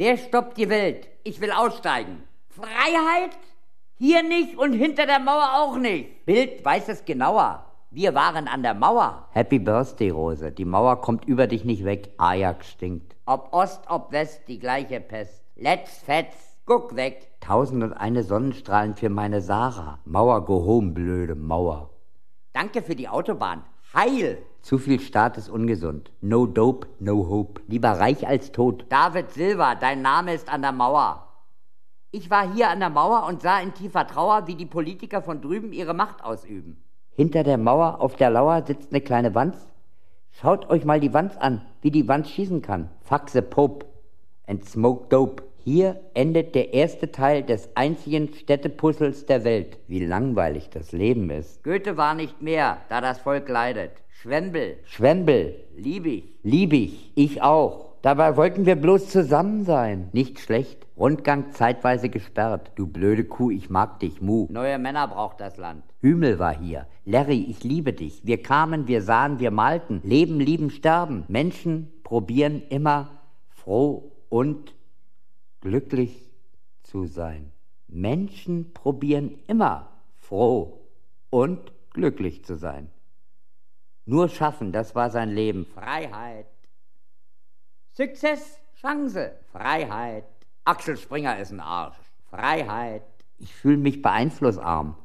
Wer stoppt die Welt? Ich will aussteigen. Freiheit? Hier nicht und hinter der Mauer auch nicht. Bild weiß es genauer. Wir waren an der Mauer. Happy Birthday, Rose. Die Mauer kommt über dich nicht weg. Ajax stinkt. Ob Ost, ob West, die gleiche Pest. Let's fetz, guck weg. Tausend und eine Sonnenstrahlen für meine Sarah. Mauer, go home, blöde Mauer. Danke für die Autobahn. Heil. Zu viel Staat ist ungesund. No dope, no hope. Lieber reich als tot. David Silva, dein Name ist an der Mauer. Ich war hier an der Mauer und sah in tiefer Trauer, wie die Politiker von drüben ihre Macht ausüben. Hinter der Mauer auf der Lauer sitzt eine kleine Wanz. Schaut euch mal die Wanz an, wie die Wanz schießen kann. Fuck the Pope and smoke dope. Hier endet der erste Teil des einzigen Städtepuzzles der Welt. Wie langweilig das Leben ist. Goethe war nicht mehr, da das Volk leidet. Schwembel. Schwembel. Lieb ich. Lieb ich. Ich auch. Dabei wollten wir bloß zusammen sein. Nicht schlecht. Rundgang zeitweise gesperrt. Du blöde Kuh, ich mag dich, Mu. Neue Männer braucht das Land. Hümel war hier. Larry, ich liebe dich. Wir kamen, wir sahen, wir malten. Leben, lieben, sterben. Menschen probieren immer froh und glücklich zu sein. Menschen probieren immer froh und glücklich zu sein. Nur schaffen, das war sein Leben. Freiheit. Success, Chance, Freiheit. Axel Springer ist ein Arsch. Freiheit. Ich fühle mich beeinflussarm.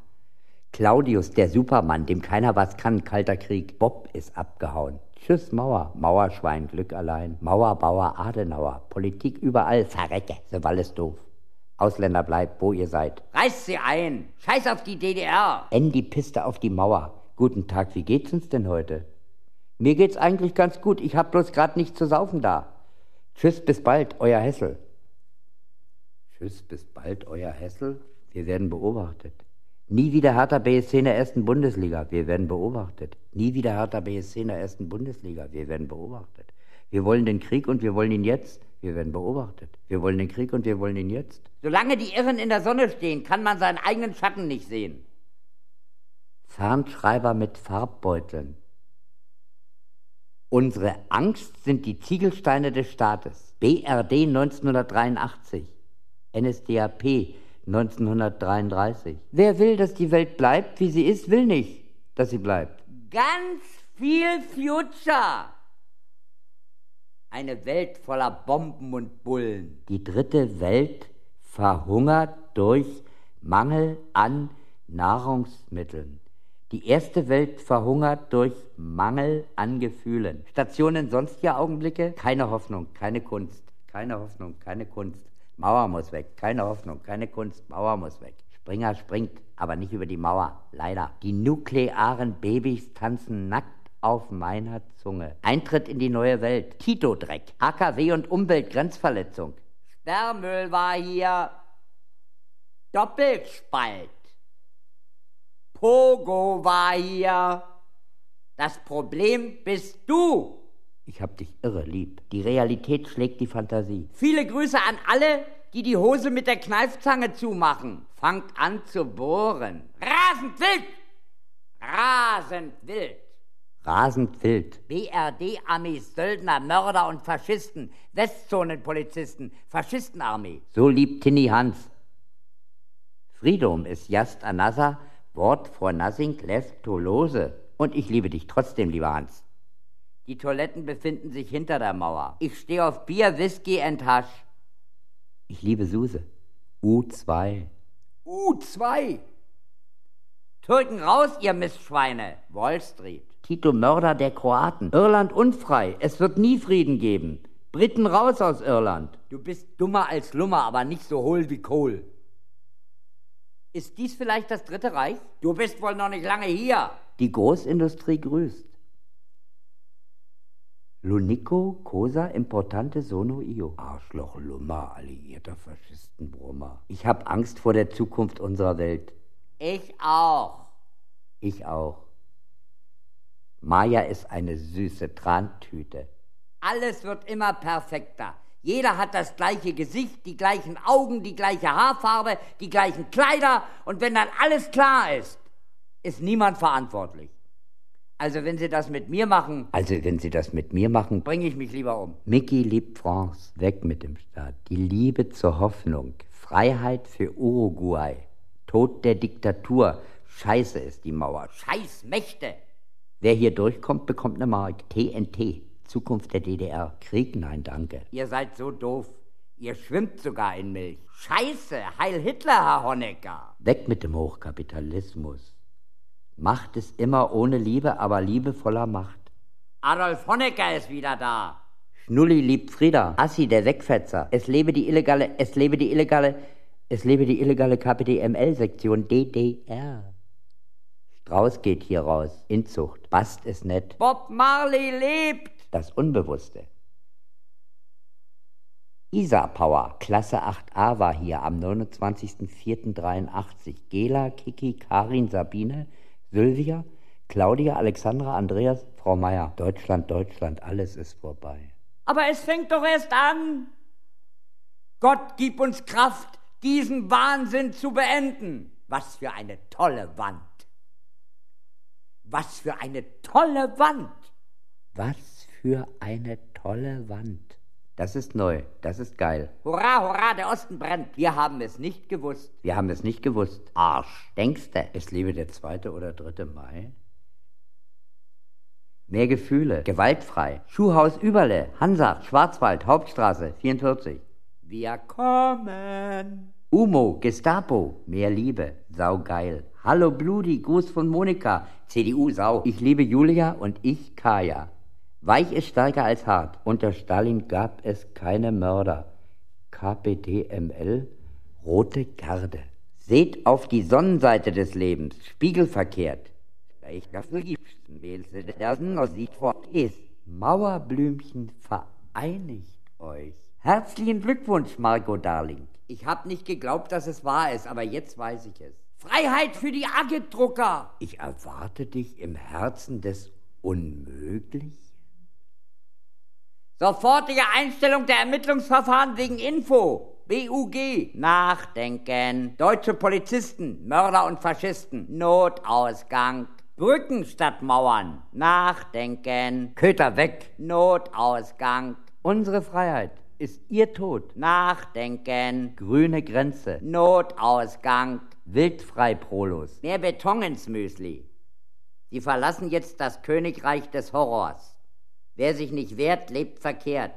Claudius, der Supermann, dem keiner was kann, kalter Krieg. Bob ist abgehauen. Tschüss Mauer, Mauerschwein, Glück allein. Mauerbauer, Adenauer, Politik überall, verrecke, so alles doof. Ausländer bleibt, wo ihr seid. Reißt sie ein. Scheiß auf die DDR. Enn die Piste auf die Mauer. Guten Tag, wie geht's uns denn heute? Mir geht's eigentlich ganz gut. Ich hab bloß grad nichts zu saufen da. Tschüss, bis bald, euer Hessel. Tschüss, bis bald, euer Hessel. Wir werden beobachtet. Nie wieder Hertha BSC in der ersten Bundesliga. Wir werden beobachtet. Nie wieder Hertha BSC in der ersten Bundesliga. Wir werden beobachtet. Wir wollen den Krieg und wir wollen ihn jetzt. Wir werden beobachtet. Wir wollen den Krieg und wir wollen ihn jetzt. Solange die Irren in der Sonne stehen, kann man seinen eigenen Schatten nicht sehen. Fernschreiber mit Farbbeuteln. Unsere Angst sind die Ziegelsteine des Staates. BRD 1983. NSDAP 1933. Wer will, dass die Welt bleibt, wie sie ist, will nicht, dass sie bleibt. Ganz viel Future. Eine Welt voller Bomben und Bullen. Die dritte Welt verhungert durch Mangel an Nahrungsmitteln. Die erste Welt verhungert durch Mangel an Gefühlen. Stationen sonstiger Augenblicke, keine Hoffnung, keine Kunst, keine Hoffnung, keine Kunst. Mauer muss weg, keine Hoffnung, keine Kunst, Mauer muss weg. Springer springt, aber nicht über die Mauer, leider. Die nuklearen Babys tanzen nackt auf meiner Zunge. Eintritt in die neue Welt, Tito-Dreck, AKW und Umweltgrenzverletzung. Sperrmüll war hier. Doppelspalt. Pogo war hier. Das Problem bist du. Ich hab dich irre lieb. Die Realität schlägt die Fantasie. Viele Grüße an alle, die die Hose mit der Kneifzange zumachen. Fangt an zu bohren. Rasend wild! Rasend wild! Rasend wild. BRD-Armees, Söldner, Mörder und Faschisten, Westzonenpolizisten, Faschistenarmee. So liebt Tinny Hans. Freedom ist just another word for nothing left to lose. Und ich liebe dich trotzdem, lieber Hans. Die Toiletten befinden sich hinter der Mauer. Ich stehe auf Bier, Whisky und Hasch. Ich liebe Suse. U2. U2! Türken raus, ihr Mistschweine! Wall Street. Tito Mörder der Kroaten. Irland unfrei. Es wird nie Frieden geben. Briten raus aus Irland. Du bist dummer als Lummer, aber nicht so hohl wie Kohl. Ist dies vielleicht das Dritte Reich? Du bist wohl noch nicht lange hier. Die Großindustrie grüßt. Lunico, Cosa, Importante, Sono, Io. Arschloch, Lummer, alliierter Faschistenbrummer. Ich hab Angst vor der Zukunft unserer Welt. Ich auch. Ich auch. Maya ist eine süße Trantüte. Alles wird immer perfekter. Jeder hat das gleiche Gesicht, die gleichen Augen, die gleiche Haarfarbe, die gleichen Kleider. Und wenn dann alles klar ist, ist niemand verantwortlich. Also wenn Sie das mit mir machen, Also, wenn Sie das mit mir machen, bringe ich mich lieber um. Mickey liebt France, weg mit dem Staat. Die Liebe zur Hoffnung, Freiheit für Uruguay, Tod der Diktatur. Scheiße ist die Mauer. Scheiß Mächte. Wer hier durchkommt, bekommt eine Mark. TNT, Zukunft der DDR. Krieg, nein, danke. Ihr seid so doof. Ihr schwimmt sogar in Milch. Scheiße, Heil Hitler, Herr Honecker. Weg mit dem Hochkapitalismus. Macht ist immer ohne Liebe, aber Liebe voller Macht. Adolf Honecker ist wieder da. Schnulli liebt Frieda. Assi, der Wegfetzer. Es lebe die illegale, es lebe die illegale, es lebe die illegale KPDML-Sektion DDR. Strauß geht hier raus. Inzucht. Bast ist nett. Bob Marley lebt. Das Unbewusste. Isa Power, Klasse 8a war hier am 29.04.83. Gela, Kiki, Karin, Sabine, Sylvia, Claudia, Alexandra, Andreas, Frau Meier. Deutschland, Deutschland, alles ist vorbei. Aber es fängt doch erst an. Gott gib uns Kraft, diesen Wahnsinn zu beenden. Was für eine tolle Wand. Was für eine tolle Wand. Was für eine tolle Wand. Das ist neu, das ist geil. Hurra, hurra, der Osten brennt. Wir haben es nicht gewusst. Wir haben es nicht gewusst. Arsch. Denkste, es lebe der zweite oder dritte Mai? Mehr Gefühle, gewaltfrei. Schuhhaus Überle, Hansa, Schwarzwald, Hauptstraße, 44. Wir kommen. Umo, Gestapo, mehr Liebe, saugeil. Hallo Bludi, Gruß von Monika, CDU Sau. Ich liebe Julia und ich Kaya. Weich ist stärker als hart. Unter Stalin gab es keine Mörder. KPDML, rote Garde. Seht auf die Sonnenseite des Lebens, spiegelverkehrt. Ich liebsten wählse der Sieht vor ist. Mauerblümchen vereinigt euch. Herzlichen Glückwunsch, Margot Darling. Ich hab nicht geglaubt, dass es wahr ist, aber jetzt weiß ich es. Freiheit für die Agitdrucker. Ich erwarte dich im Herzen des Unmöglichen. Sofortige Einstellung der Ermittlungsverfahren wegen Info. BUG. Nachdenken. Deutsche Polizisten, Mörder und Faschisten. Notausgang. Brücken statt Mauern. Nachdenken. Köter weg. Notausgang. Unsere Freiheit ist ihr Tod. Nachdenken. Grüne Grenze. Notausgang. Wildfrei Prolos. Mehr Beton ins Müsli. Sie verlassen jetzt das Königreich des Horrors. Wer sich nicht wehrt, lebt verkehrt.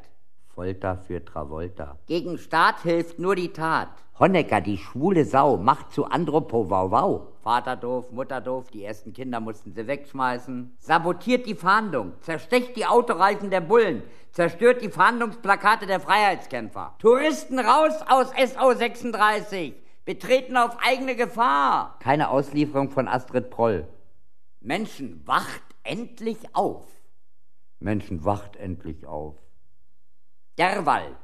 Folter für Travolta. Gegen Staat hilft nur die Tat. Honecker, die schwule Sau, macht zu Andropo Wow Wow. Vater doof, Mutter doof, die ersten Kinder mussten sie wegschmeißen. Sabotiert die Fahndung, zerstecht die Autoreifen der Bullen, zerstört die Fahndungsplakate der Freiheitskämpfer. Touristen raus aus SO 36, betreten auf eigene Gefahr. Keine Auslieferung von Astrid Proll. Menschen, wacht endlich auf. Menschen, wacht endlich auf. Derwall.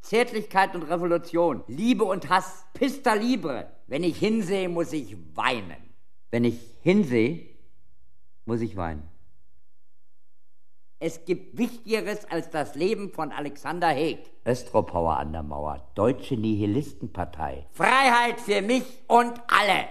Zärtlichkeit und Revolution, Liebe und Hass, Pista Libre. Wenn ich hinsehe, muss ich weinen. Wenn ich hinsehe, muss ich weinen. Es gibt Wichtigeres als das Leben von Alexander Haig. Östropauer an der Mauer, Deutsche Nihilistenpartei. Freiheit für mich und alle.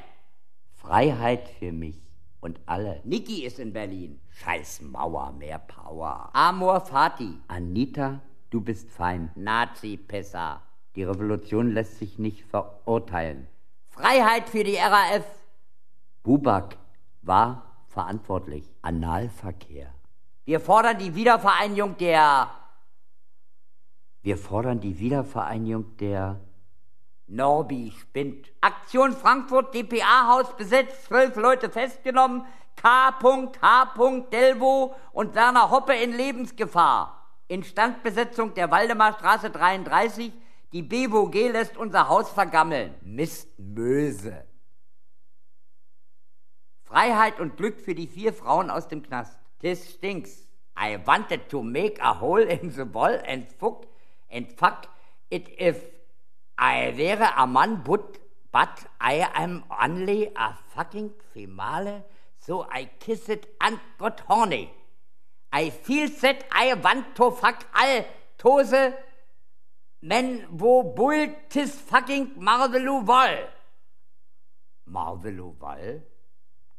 Freiheit für mich und alle. Niki ist in Berlin. Scheiß Mauer, mehr Power. Amor Fati. Anita Du bist fein. Nazi-Pisser. Die Revolution lässt sich nicht verurteilen. Freiheit für die RAF. Bubak war verantwortlich. Analverkehr. Wir fordern die Wiedervereinigung der. Wir fordern die Wiedervereinigung der. Norbi spinnt. Aktion Frankfurt, DPA-Haus besetzt, zwölf Leute festgenommen, K.H. Delvo und Werner Hoppe in Lebensgefahr. Instandbesetzung der Waldemarstraße 33. Die BWG lässt unser Haus vergammeln. Mist Möse. Freiheit und Glück für die vier Frauen aus dem Knast. This stinks. I wanted to make a hole in the wall and fuck, and fuck it if I wäre a man, but, but I am only a fucking female, so I kiss it and got horny. I feel that I want to fuck all Tose men wo bull tis fucking Marvelu Wall. Marvelu Wall?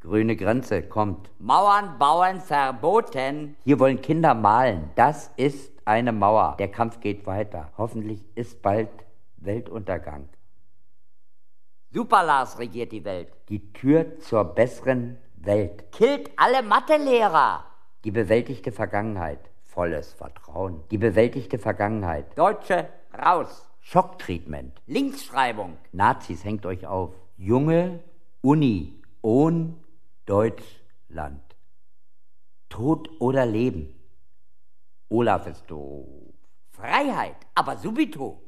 Grüne Grenze kommt. Mauern bauen verboten. Hier wollen Kinder malen. Das ist eine Mauer. Der Kampf geht weiter. Hoffentlich ist bald Weltuntergang. Superlars regiert die Welt. Die Tür zur besseren Welt. Killt alle Mathelehrer. Die bewältigte Vergangenheit. Volles Vertrauen. Die bewältigte Vergangenheit. Deutsche raus. Schocktreatment. Linksschreibung. Nazis, hängt euch auf. Junge Uni. Ohn Deutschland. Tod oder Leben. Olaf ist doof. Freiheit, aber subito.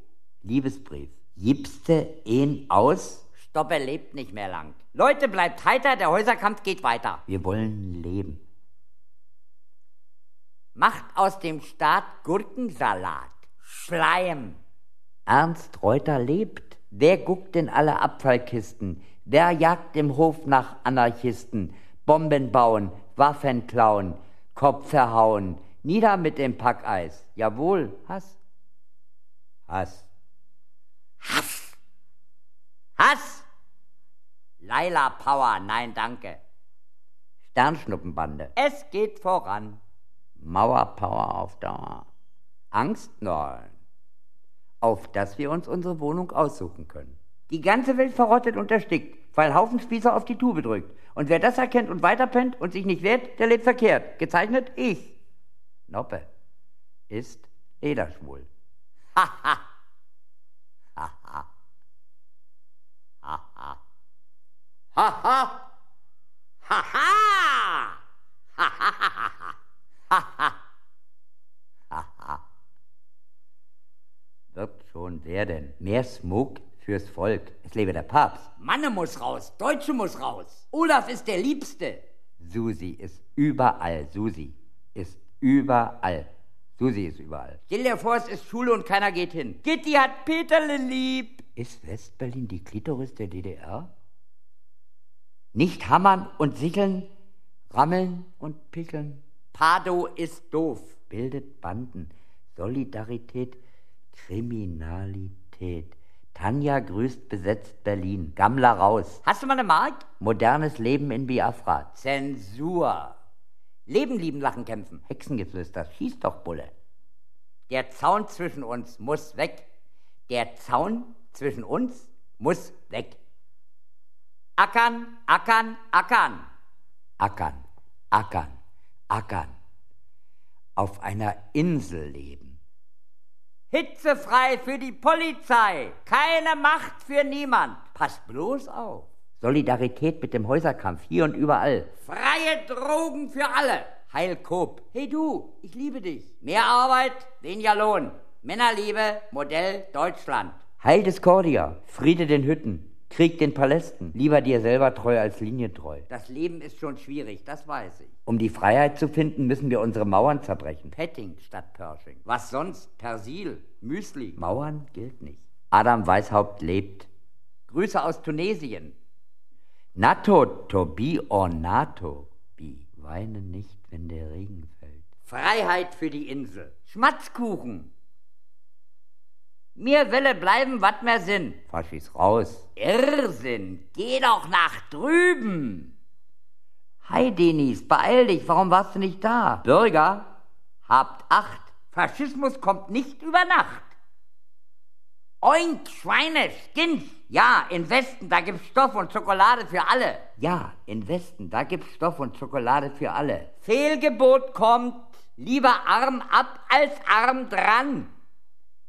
Liebesbrief. Gibste ihn aus? Stoppe lebt nicht mehr lang. Leute, bleibt heiter, der Häuserkampf geht weiter. Wir wollen leben. Macht aus dem Staat Gurkensalat. Schleim. Ernst Reuter lebt. Wer guckt in alle Abfallkisten? Wer jagt im Hof nach Anarchisten? Bomben bauen, Waffen klauen, Kopf verhauen, nieder mit dem Packeis. Jawohl, Hass. Hass. Hass. Hass. Laila Power, nein, danke. Sternschnuppenbande. Es geht voran. Mauerpower auf Dauer. Angst? Nein. Auf dass wir uns unsere Wohnung aussuchen können. Die ganze Welt verrottet und erstickt, weil Haufen Spießer auf die Tube drückt. Und wer das erkennt und weiterpennt und sich nicht wehrt, der lebt verkehrt. Gezeichnet ich. Noppe ist lederschwul. [LAUGHS] Haha. Haha. Haha. Haha. Wird schon werden. Mehr Smog fürs Volk. Es lebe der Papst. Manne muss raus, Deutsche muss raus. Olaf ist der Liebste. Susi ist überall. Susi ist überall. Susi ist überall. Stell dir vor, es ist Schule und keiner geht hin. Gitti hat Peterle lieb. Ist Westberlin die Klitoris der DDR? Nicht hammern und sicheln, rammeln und pickeln. Pado ist doof. Bildet Banden. Solidarität, Kriminalität. Tanja grüßt besetzt Berlin. Gammler raus. Hast du mal eine Mark? Modernes Leben in Biafra. Zensur. Leben lieben, lachen, kämpfen. Hexengeflüster. Schieß doch, Bulle. Der Zaun zwischen uns muss weg. Der Zaun zwischen uns muss weg. Ackern, ackern, ackern. Ackern, ackern, ackern. auf einer Insel leben. Hitzefrei für die Polizei, keine Macht für niemand. Passt bloß auf. Solidarität mit dem Häuserkampf, hier und überall. Freie Drogen für alle. Heil Coop. Hey du, ich liebe dich. Mehr Arbeit, weniger Lohn. Männerliebe, Modell Deutschland. Heil Discordia, Friede den Hütten, Krieg den Palästen. Lieber dir selber treu als linientreu. Das Leben ist schon schwierig, das weiß ich. Um die Freiheit zu finden, müssen wir unsere Mauern zerbrechen. Petting statt Pershing. Was sonst? Persil, Müsli. Mauern gilt nicht. Adam Weishaupt lebt. Grüße aus Tunesien. NATO, Tobi Ornato. Bi, weine nicht, wenn der Regen fällt. Freiheit für die Insel. Schmatzkuchen. Mir wille bleiben, wat mehr Sinn. Faschis raus. Irrsinn, geh doch nach drüben. Hi Denis, beeil dich, warum warst du nicht da? Bürger, habt Acht, Faschismus kommt nicht über Nacht. Oink, Schweine, Skinch. Ja, in Westen, da gibt's Stoff und Schokolade für alle. Ja, in Westen, da gibt's Stoff und Schokolade für alle. Fehlgebot kommt, lieber arm ab als arm dran.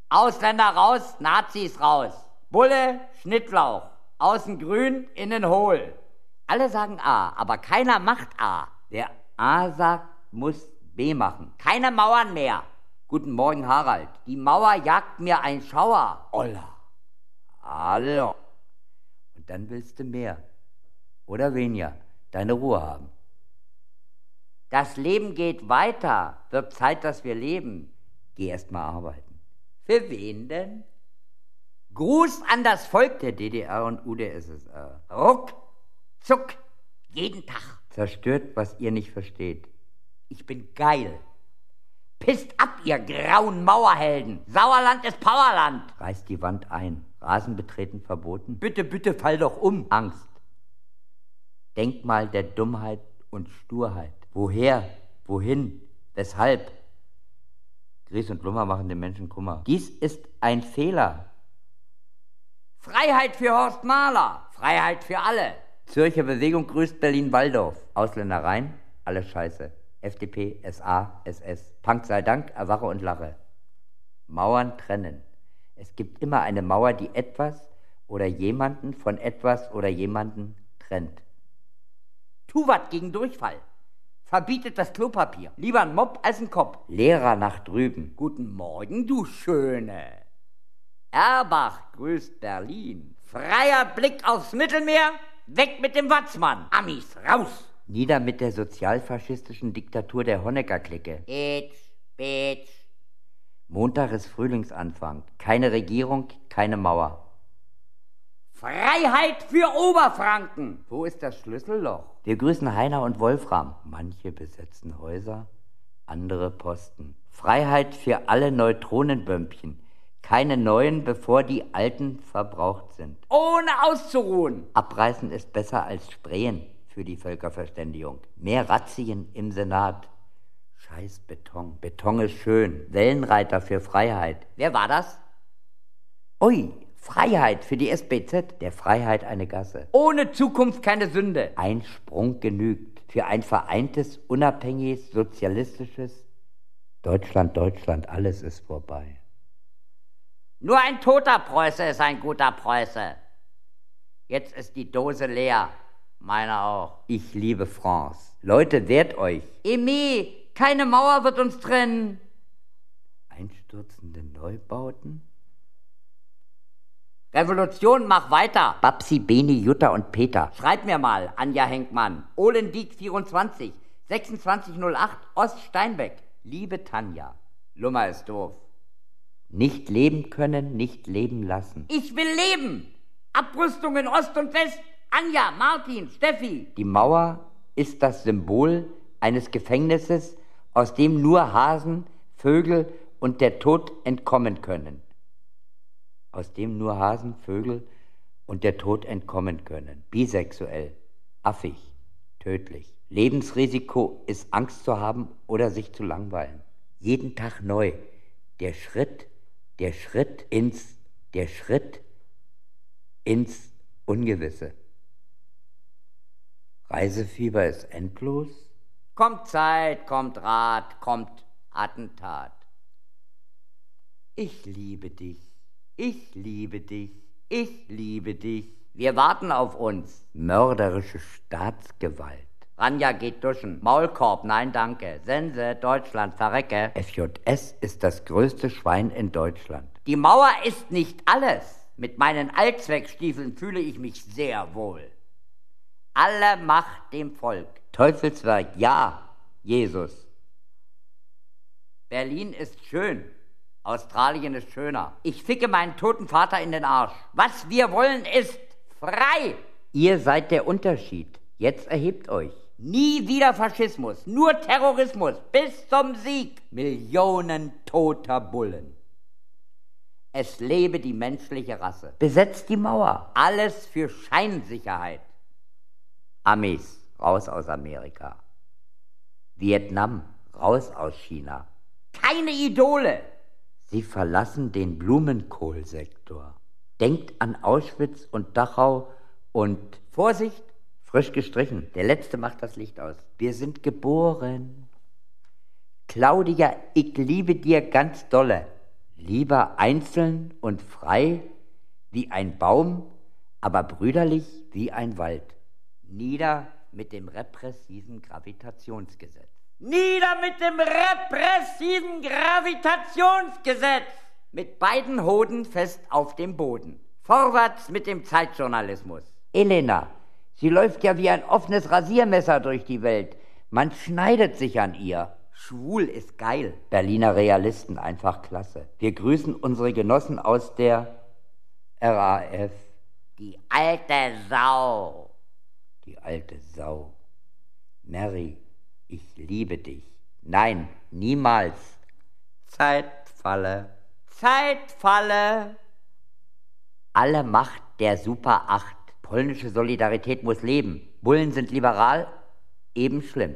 Ausländer raus, Nazis raus. Bulle, Schnittlauch. Außen grün, innen hohl. Alle sagen A, aber keiner macht A. Wer A sagt, muss B machen. Keine Mauern mehr. Guten Morgen, Harald. Die Mauer jagt mir ein Schauer. Olla. Hallo. Und dann willst du mehr. Oder weniger. Deine Ruhe haben. Das Leben geht weiter. Wird Zeit, dass wir leben. Geh erst mal arbeiten. Für wen denn? Gruß an das Volk der DDR und UdSSR. Ruck, zuck, jeden Tag. Zerstört, was ihr nicht versteht. Ich bin geil. Pisst ab, ihr grauen Mauerhelden. Sauerland ist Powerland. Reißt die Wand ein. Rasen betreten verboten. Bitte, bitte, fall doch um. Angst. Denkmal der Dummheit und Sturheit. Woher? Wohin? Weshalb? Gries und Lummer machen den Menschen Kummer. Dies ist ein Fehler. Freiheit für Horst Mahler. Freiheit für alle. Zürcher Bewegung grüßt Berlin-Waldorf. Ausländer rein, alles scheiße. FDP, SA, SS. Punk sei Dank, erwache und lache. Mauern trennen. Es gibt immer eine Mauer, die etwas oder jemanden von etwas oder jemanden trennt. Tu wat gegen Durchfall. Verbietet das Klopapier. Lieber ein Mob als ein Kopf. Lehrer nach drüben. Guten Morgen, du Schöne. Erbach grüßt Berlin. Freier Blick aufs Mittelmeer. Weg mit dem Watzmann. Amis, raus. Nieder mit der sozialfaschistischen Diktatur der Honecker-Clique. Bitch, bitch. Montag ist Frühlingsanfang. Keine Regierung, keine Mauer. Freiheit für Oberfranken. Wo ist das Schlüsselloch? Wir grüßen Heiner und Wolfram. Manche besetzen Häuser, andere Posten. Freiheit für alle Neutronenbömpchen. Keine neuen, bevor die alten verbraucht sind. Ohne auszuruhen. Abreißen ist besser als Sprayen für die Völkerverständigung. Mehr Razzien im Senat. Scheiß Beton. Beton ist schön. Wellenreiter für Freiheit. Wer war das? Ui, Freiheit für die SBZ, der Freiheit eine Gasse. Ohne Zukunft keine Sünde. Ein Sprung genügt für ein vereintes, unabhängiges, sozialistisches Deutschland, Deutschland, alles ist vorbei. Nur ein toter Preuße ist ein guter Preuße. Jetzt ist die Dose leer. Meine auch. Ich liebe France. Leute, wehrt euch. Emi, keine Mauer wird uns trennen. Einstürzende Neubauten? Revolution, mach weiter. Babsi, Beni, Jutta und Peter. Schreib mir mal, Anja Henkmann. Olendiek 24, 2608, Oststeinbeck. Liebe Tanja. Lummer ist doof. Nicht leben können, nicht leben lassen. Ich will leben. Abrüstung in Ost und West. Anja, Martin, Steffi. Die Mauer ist das Symbol eines Gefängnisses, aus dem nur Hasen, Vögel und der Tod entkommen können aus dem nur Hasen, Vögel und der Tod entkommen können. Bisexuell, affig, tödlich. Lebensrisiko ist Angst zu haben oder sich zu langweilen. Jeden Tag neu. Der Schritt, der Schritt ins, der Schritt ins Ungewisse. Reisefieber ist endlos. Kommt Zeit, kommt Rat, kommt Attentat. Ich liebe dich, ich liebe dich, ich liebe dich. Wir warten auf uns. Mörderische Staatsgewalt. Ranja geht duschen. Maulkorb, nein danke. Sense, Deutschland, verrecke. FJS ist das größte Schwein in Deutschland. Die Mauer ist nicht alles. Mit meinen Allzweckstiefeln fühle ich mich sehr wohl. Alle Macht dem Volk. Teufelswerk, ja, Jesus. Berlin ist schön. Australien ist schöner. Ich ficke meinen toten Vater in den Arsch. Was wir wollen ist frei. Ihr seid der Unterschied. Jetzt erhebt euch. Nie wieder Faschismus, nur Terrorismus bis zum Sieg. Millionen toter Bullen. Es lebe die menschliche Rasse. Besetzt die Mauer. Alles für Scheinsicherheit. Amis, raus aus Amerika. Vietnam, raus aus China. Keine Idole. Sie verlassen den Blumenkohlsektor. Denkt an Auschwitz und Dachau und Vorsicht, frisch gestrichen. Der letzte macht das Licht aus. Wir sind geboren. Claudia, ich liebe dir ganz dolle. Lieber einzeln und frei wie ein Baum, aber brüderlich wie ein Wald. Nieder mit dem repressiven Gravitationsgesetz. Nieder mit dem repressiven Gravitationsgesetz! Mit beiden Hoden fest auf dem Boden. Vorwärts mit dem Zeitjournalismus. Elena, sie läuft ja wie ein offenes Rasiermesser durch die Welt. Man schneidet sich an ihr. Schwul ist geil. Berliner Realisten, einfach klasse. Wir grüßen unsere Genossen aus der RAF. Die alte Sau. Die alte Sau. Mary, ich liebe dich. Nein, niemals. Zeitfalle. Zeitfalle. Alle Macht der Super Acht. Polnische Solidarität muss leben. Bullen sind liberal, eben schlimm.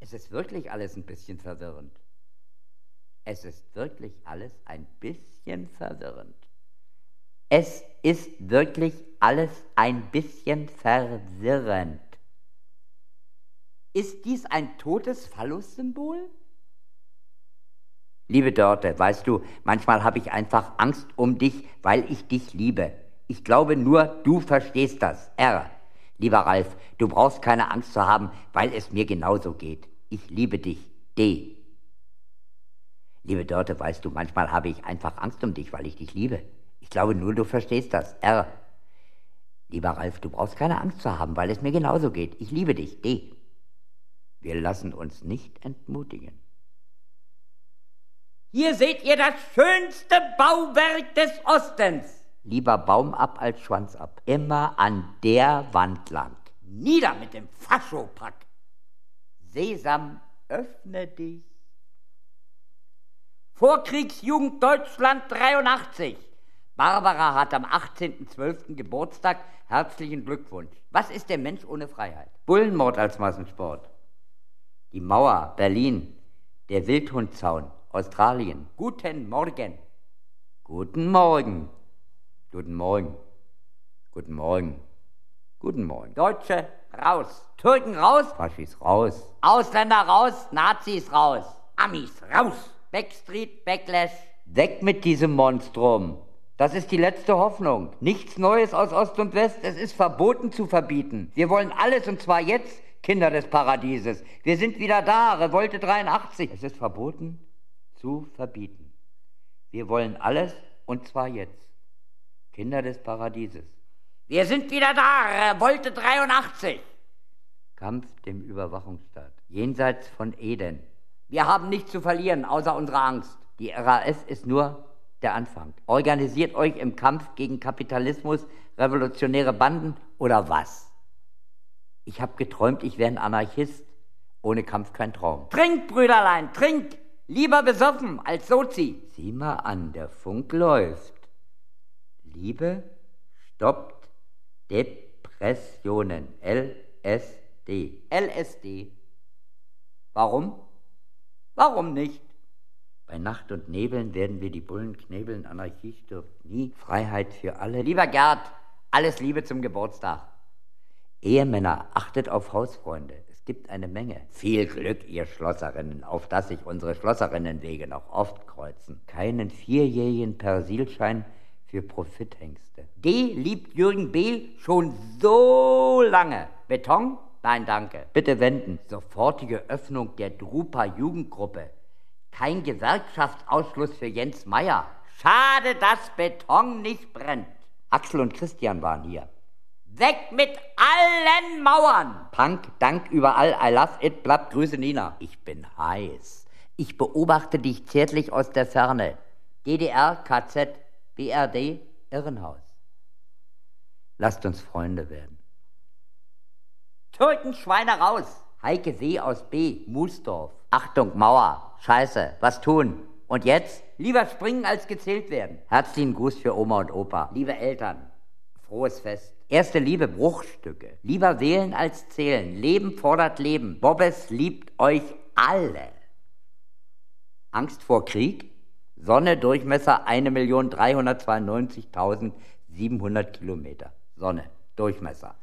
Es ist wirklich alles ein bisschen verwirrend. Es ist wirklich alles ein bisschen verwirrend. Es ist wirklich alles ein bisschen verwirrend. Ist dies ein totes Phallus-Symbol? Liebe Dörte, weißt du, manchmal habe ich einfach Angst um dich, weil ich dich liebe. Ich glaube nur, du verstehst das. R. Lieber Ralf, du brauchst keine Angst zu haben, weil es mir genauso geht. Ich liebe dich. D. Liebe Dörte, weißt du, manchmal habe ich einfach Angst um dich, weil ich dich liebe. Ich glaube nur, du verstehst das. R. Lieber Ralf, du brauchst keine Angst zu haben, weil es mir genauso geht. Ich liebe dich. D. Wir lassen uns nicht entmutigen. Hier seht ihr das schönste Bauwerk des Ostens. Lieber Baum ab als Schwanz ab. Immer an der Wand lang. Nieder mit dem Faschopack. Sesam, öffne dich. Vorkriegsjugend Deutschland 83. Barbara hat am 18.12. Geburtstag. Herzlichen Glückwunsch. Was ist der Mensch ohne Freiheit? Bullenmord als Massensport. Die Mauer, Berlin. Der Wildhundzaun, Australien. Guten Morgen. Guten Morgen. Guten Morgen. Guten Morgen. Guten Morgen. Deutsche raus. Türken raus. Faschis raus. Ausländer raus. Nazis raus. Amis raus. Backstreet, Backlash. Weg mit diesem Monstrum. Das ist die letzte Hoffnung. Nichts Neues aus Ost und West. Es ist verboten zu verbieten. Wir wollen alles und zwar jetzt, Kinder des Paradieses. Wir sind wieder da, Revolte 83. Es ist verboten zu verbieten. Wir wollen alles und zwar jetzt. Kinder des Paradieses. Wir sind wieder da, Revolte 83. Kampf dem Überwachungsstaat. Jenseits von Eden. Wir haben nichts zu verlieren, außer unserer Angst. Die RAF ist nur der Anfang. Organisiert euch im Kampf gegen Kapitalismus, revolutionäre Banden oder was? Ich habe geträumt, ich wäre ein Anarchist. Ohne Kampf kein Traum. Trink, Brüderlein, trink! Lieber besoffen als Sozi. Sieh mal an, der Funk läuft. Liebe stoppt Depressionen. LSD. LSD. Warum? Warum nicht? Bei Nacht und Nebeln werden wir die Bullen knebeln. Anarchie stirbt nie. Freiheit für alle. Lieber Gerd, alles Liebe zum Geburtstag. Ehemänner, achtet auf Hausfreunde. Es gibt eine Menge. Viel Glück, ihr Schlosserinnen, auf dass sich unsere Schlosserinnenwege noch oft kreuzen. Keinen vierjährigen Persilschein für Profithengste. D liebt Jürgen B. schon so lange. Beton? Nein, danke. Bitte wenden. Sofortige Öffnung der Drupa Jugendgruppe. Kein Gewerkschaftsausschluss für Jens Meyer. Schade, dass Beton nicht brennt. Axel und Christian waren hier. Weg mit allen Mauern! Punk, Dank überall, I love it, bleibt Grüße Nina. Ich bin heiß. Ich beobachte dich zärtlich aus der Ferne. DDR, KZ, BRD, Irrenhaus. Lasst uns Freunde werden. Schweine raus! Heike See aus B, Moosdorf. Achtung, Mauer. Scheiße, was tun? Und jetzt? Lieber springen als gezählt werden. Herzlichen Gruß für Oma und Opa. Liebe Eltern, frohes Fest. Erste Liebe, Bruchstücke. Lieber wählen als zählen. Leben fordert Leben. Bobbes liebt euch alle. Angst vor Krieg? Sonne, Durchmesser 1.392.700 Kilometer. Sonne, Durchmesser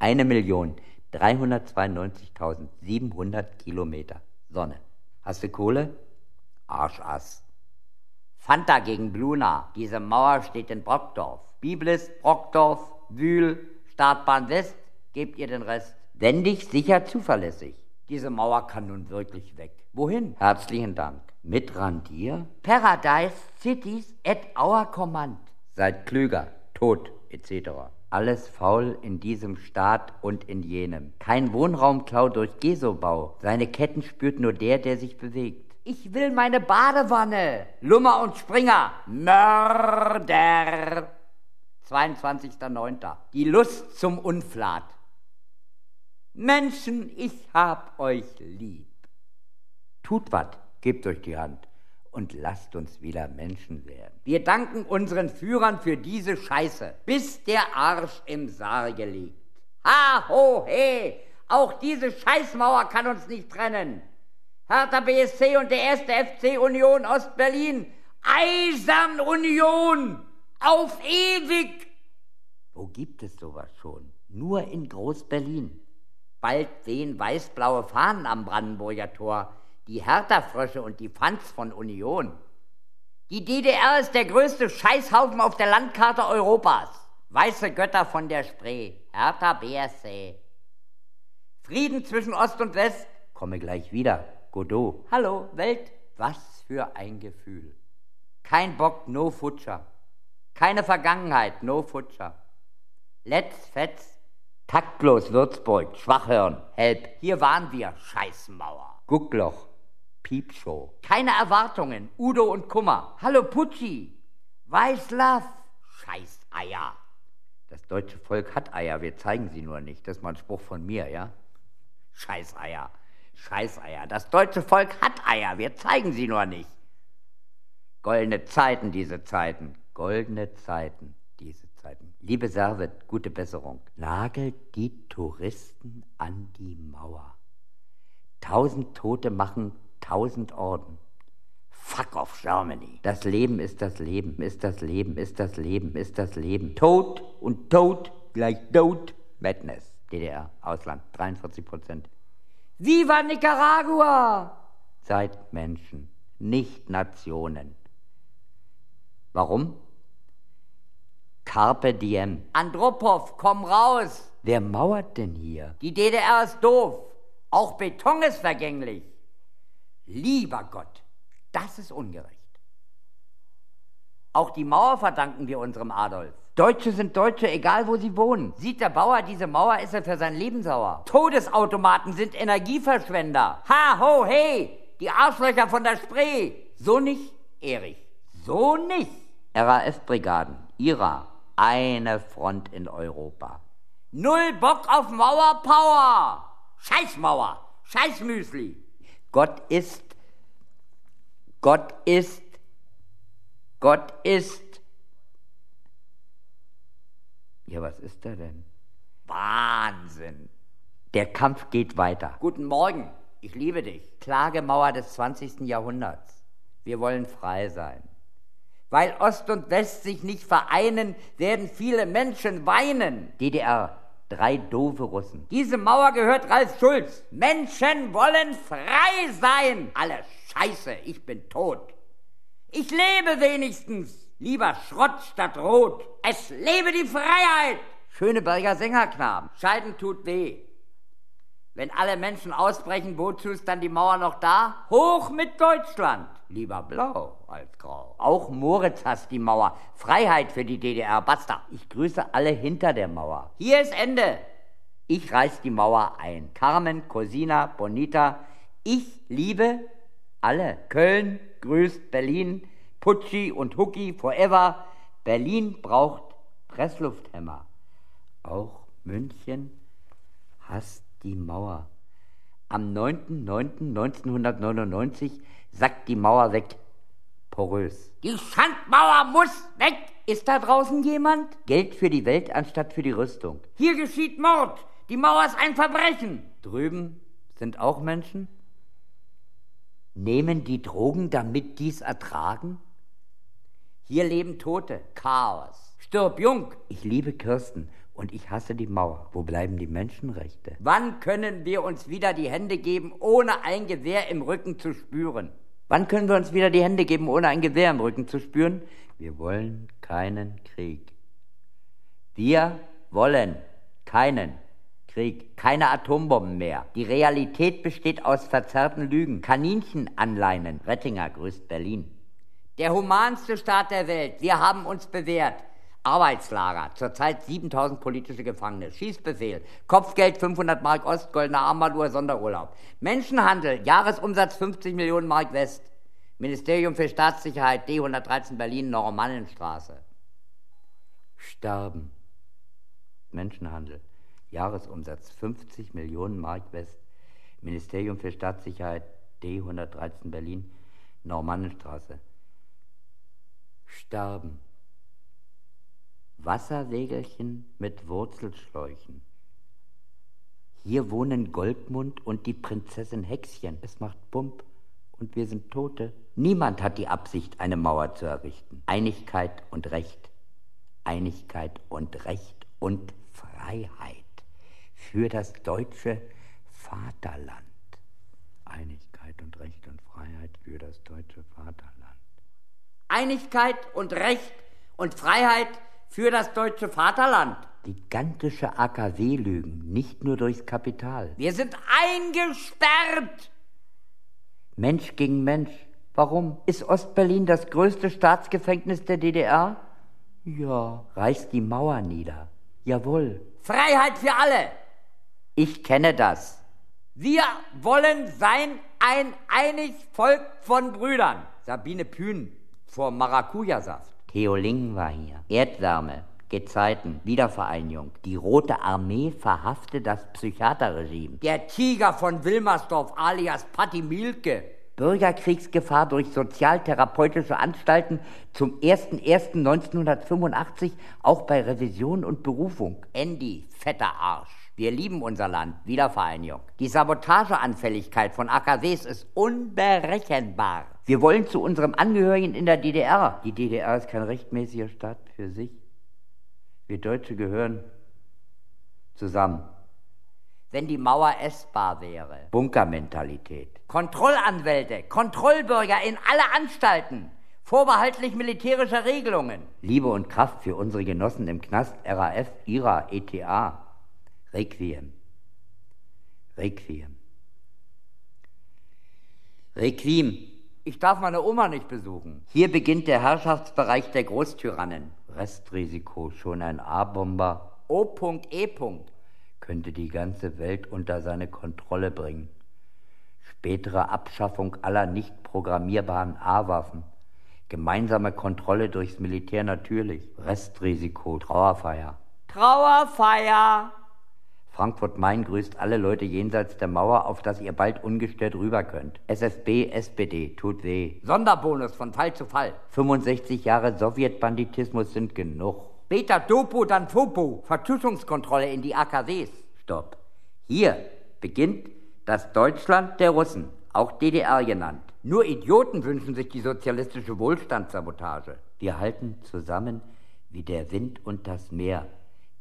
1.392.700 Kilometer. Sonne. Hast du Kohle? Arschass. Fanta gegen Bluna. Diese Mauer steht in Brockdorf. Biblis, Brockdorf, Wühl, Startbahn West. Gebt ihr den Rest. Wendig, sicher, zuverlässig. Diese Mauer kann nun wirklich weg. Wohin? Herzlichen Dank. Mit Randier? Paradise Cities at our command. Seid klüger, tot, etc. Alles faul in diesem Staat und in jenem. Kein Wohnraumklau durch Gesobau. Seine Ketten spürt nur der, der sich bewegt. Ich will meine Badewanne. Lummer und Springer. Mörder. 22.09. Die Lust zum Unflat. Menschen, ich hab euch lieb. Tut wat, gebt euch die Hand und lasst uns wieder Menschen werden. Wir danken unseren Führern für diese Scheiße, bis der Arsch im Sarge liegt. Ha, ho, he, auch diese Scheißmauer kann uns nicht trennen. Hertha BSC und der erste FC Union Ostberlin. Eisern Union! Auf ewig! Wo gibt es sowas schon? Nur in Groß-Berlin. Bald wehen weißblaue Fahnen am Brandenburger Tor, die Hertha-Frösche und die Pfanz von Union. Die DDR ist der größte Scheißhaufen auf der Landkarte Europas. Weiße Götter von der Spree, Hertha BSC. Frieden zwischen Ost und West, komme gleich wieder. Godot. Hallo, Welt. Was für ein Gefühl. Kein Bock, no Futscher. Keine Vergangenheit, no Futscher. Let's Fetz. Taktlos Würzburg, Schwachhirn, Help. Hier waren wir, Scheißmauer. Guckloch, Piepshow. Keine Erwartungen, Udo und Kummer. Hallo Pucci. Weißlaff, Scheißeier. Das deutsche Volk hat Eier, wir zeigen sie nur nicht. Das ist mal ein Spruch von mir, ja? Scheißeier. Scheißeier. Das deutsche Volk hat Eier, wir zeigen sie nur nicht. Goldene Zeiten, diese Zeiten. Goldene Zeiten, diese Zeiten. Liebe Servet, gute Besserung. Nagelt die Touristen an die Mauer. Tausend Tote machen tausend Orden. Fuck off Germany. Das Leben ist das Leben, ist das Leben, ist das Leben, ist das Leben. Tod und Tod gleich Tod. Madness. DDR, Ausland, 43 Prozent. Viva Nicaragua! Seid Menschen, nicht Nationen. Warum? Carpe diem. Andropov, komm raus! Wer mauert denn hier? Die DDR ist doof. Auch Beton ist vergänglich. Lieber Gott, das ist ungerecht. Auch die Mauer verdanken wir unserem Adolf. Deutsche sind Deutsche, egal wo sie wohnen. Sieht der Bauer diese Mauer, ist er für sein Leben sauer. Todesautomaten sind Energieverschwender. Ha, ho, hey, die Arschlöcher von der Spree. So nicht, Erich. So nicht. RAF-Brigaden, IRA, eine Front in Europa. Null Bock auf Mauerpower. Scheißmauer, Scheißmüsli. Gott ist, Gott ist, Gott ist ja, was ist da denn? Wahnsinn. Der Kampf geht weiter. Guten Morgen, ich liebe dich. Klagemauer des 20. Jahrhunderts. Wir wollen frei sein. Weil Ost und West sich nicht vereinen, werden viele Menschen weinen. DDR, Drei doofe Russen. Diese Mauer gehört Ralf Schulz. Menschen wollen frei sein. Alle Scheiße, ich bin tot. Ich lebe wenigstens. Lieber Schrott statt Rot. Es lebe die Freiheit. Schöneberger Sängerknaben. Scheiden tut weh. Wenn alle Menschen ausbrechen, wozu ist dann die Mauer noch da? Hoch mit Deutschland. Lieber blau als grau. Auch Moritz hasst die Mauer. Freiheit für die DDR. Basta. Ich grüße alle hinter der Mauer. Hier ist Ende. Ich reiß die Mauer ein. Carmen, Cosina, Bonita. Ich liebe alle. Köln grüßt Berlin. Pucci und Hucki forever. Berlin braucht Presslufthämmer. Auch München hasst die Mauer. Am 9.9.1999 sackt die Mauer weg. Porös. Die Schandmauer muss weg! Ist da draußen jemand? Geld für die Welt anstatt für die Rüstung. Hier geschieht Mord. Die Mauer ist ein Verbrechen. Drüben sind auch Menschen? Nehmen die Drogen, damit dies ertragen? Hier leben Tote. Chaos. Stirb jung. Ich liebe Kirsten und ich hasse die Mauer. Wo bleiben die Menschenrechte? Wann können wir uns wieder die Hände geben, ohne ein Gewehr im Rücken zu spüren? Wann können wir uns wieder die Hände geben, ohne ein Gewehr im Rücken zu spüren? Wir wollen keinen Krieg. Wir wollen keinen Krieg, keine Atombomben mehr. Die Realität besteht aus verzerrten Lügen, Kaninchenanleinen. Rettinger grüßt Berlin. Der humanste Staat der Welt. Wir haben uns bewährt. Arbeitslager, zurzeit 7000 politische Gefangene, Schießbefehl, Kopfgeld 500 Mark Ost, goldene Armbanduhr, Sonderurlaub. Menschenhandel, Jahresumsatz 50 Millionen Mark West. Ministerium für Staatssicherheit, D113 Berlin, Normannenstraße. Sterben. Menschenhandel, Jahresumsatz 50 Millionen Mark West. Ministerium für Staatssicherheit, D113 Berlin, Normannenstraße sterben. Wasserwegelchen mit Wurzelschläuchen. Hier wohnen Goldmund und die Prinzessin Hexchen. Es macht Bump und wir sind Tote. Niemand hat die Absicht, eine Mauer zu errichten. Einigkeit und Recht. Einigkeit und Recht und Freiheit für das deutsche Vaterland. Einigkeit und Recht und Freiheit für das deutsche Vaterland. Einigkeit und Recht und Freiheit für das deutsche Vaterland. Gigantische AKW-Lügen, nicht nur durchs Kapital. Wir sind eingesperrt. Mensch gegen Mensch. Warum? Ist Ostberlin das größte Staatsgefängnis der DDR? Ja. Reißt die Mauer nieder. Jawohl. Freiheit für alle. Ich kenne das. Wir wollen sein ein einig Volk von Brüdern. Sabine Pühn vor Maracuja-Saft. Theo Ling war hier. Erdwärme, Gezeiten, Wiedervereinigung. Die Rote Armee verhaftet das Psychiaterregime. Der Tiger von Wilmersdorf alias Patti Mielke. Bürgerkriegsgefahr durch sozialtherapeutische Anstalten zum 01.01.1985 auch bei Revision und Berufung. Andy, fetter Arsch. Wir lieben unser Land. Wiedervereinigung. Die Sabotageanfälligkeit von AKWs ist unberechenbar. Wir wollen zu unserem Angehörigen in der DDR. Die DDR ist kein rechtmäßiger Staat für sich. Wir Deutsche gehören zusammen. Wenn die Mauer essbar wäre. Bunkermentalität. Kontrollanwälte, Kontrollbürger in alle Anstalten. Vorbehaltlich militärischer Regelungen. Liebe und Kraft für unsere Genossen im Knast, RAF, IRA, ETA. Requiem. Requiem. Requiem. Ich darf meine Oma nicht besuchen. Hier beginnt der Herrschaftsbereich der Großtyrannen. Restrisiko, schon ein A-Bomber. O.E. könnte die ganze Welt unter seine Kontrolle bringen. Spätere Abschaffung aller nicht programmierbaren A-Waffen. Gemeinsame Kontrolle durchs Militär natürlich. Restrisiko, Trauerfeier. Trauerfeier! Frankfurt-Main grüßt alle Leute jenseits der Mauer, auf dass ihr bald ungestört rüber könnt. SFB, SPD, tut weh. Sonderbonus von Fall zu Fall. 65 Jahre Sowjetbanditismus sind genug. Später Dopo, dann Fopo. Vertuschungskontrolle in die AKWs. Stopp. Hier beginnt das Deutschland der Russen, auch DDR genannt. Nur Idioten wünschen sich die sozialistische Wohlstandssabotage. Wir halten zusammen wie der Wind und das Meer,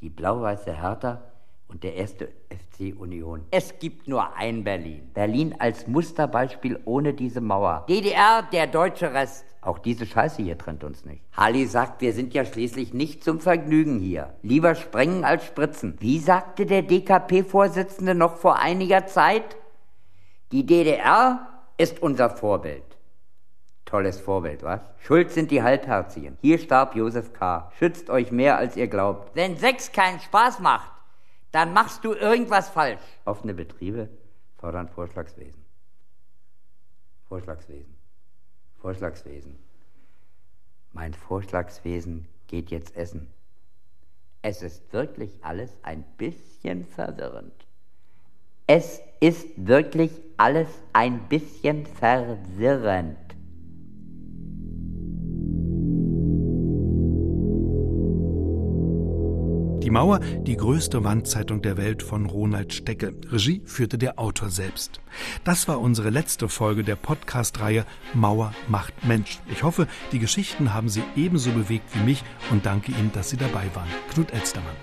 die blau-weiße Hertha und der erste FC Union. Es gibt nur ein Berlin. Berlin als Musterbeispiel ohne diese Mauer. DDR, der deutsche Rest. Auch diese Scheiße hier trennt uns nicht. Harley sagt, wir sind ja schließlich nicht zum Vergnügen hier. Lieber sprengen als spritzen. Wie sagte der DKP-Vorsitzende noch vor einiger Zeit? Die DDR ist unser Vorbild. Tolles Vorbild, was? Schuld sind die Halbherzigen. Hier starb Josef K. Schützt euch mehr, als ihr glaubt. Wenn Sex keinen Spaß macht, dann machst du irgendwas falsch. Offene Betriebe fordern Vorschlagswesen. Vorschlagswesen. Vorschlagswesen. Mein Vorschlagswesen geht jetzt essen. Es ist wirklich alles ein bisschen verwirrend. Es ist wirklich alles ein bisschen verwirrend. Die Mauer, die größte Wandzeitung der Welt von Ronald Stecke. Regie führte der Autor selbst. Das war unsere letzte Folge der Podcast-Reihe Mauer macht Mensch. Ich hoffe, die Geschichten haben Sie ebenso bewegt wie mich und danke Ihnen, dass Sie dabei waren. Knut Elstermann.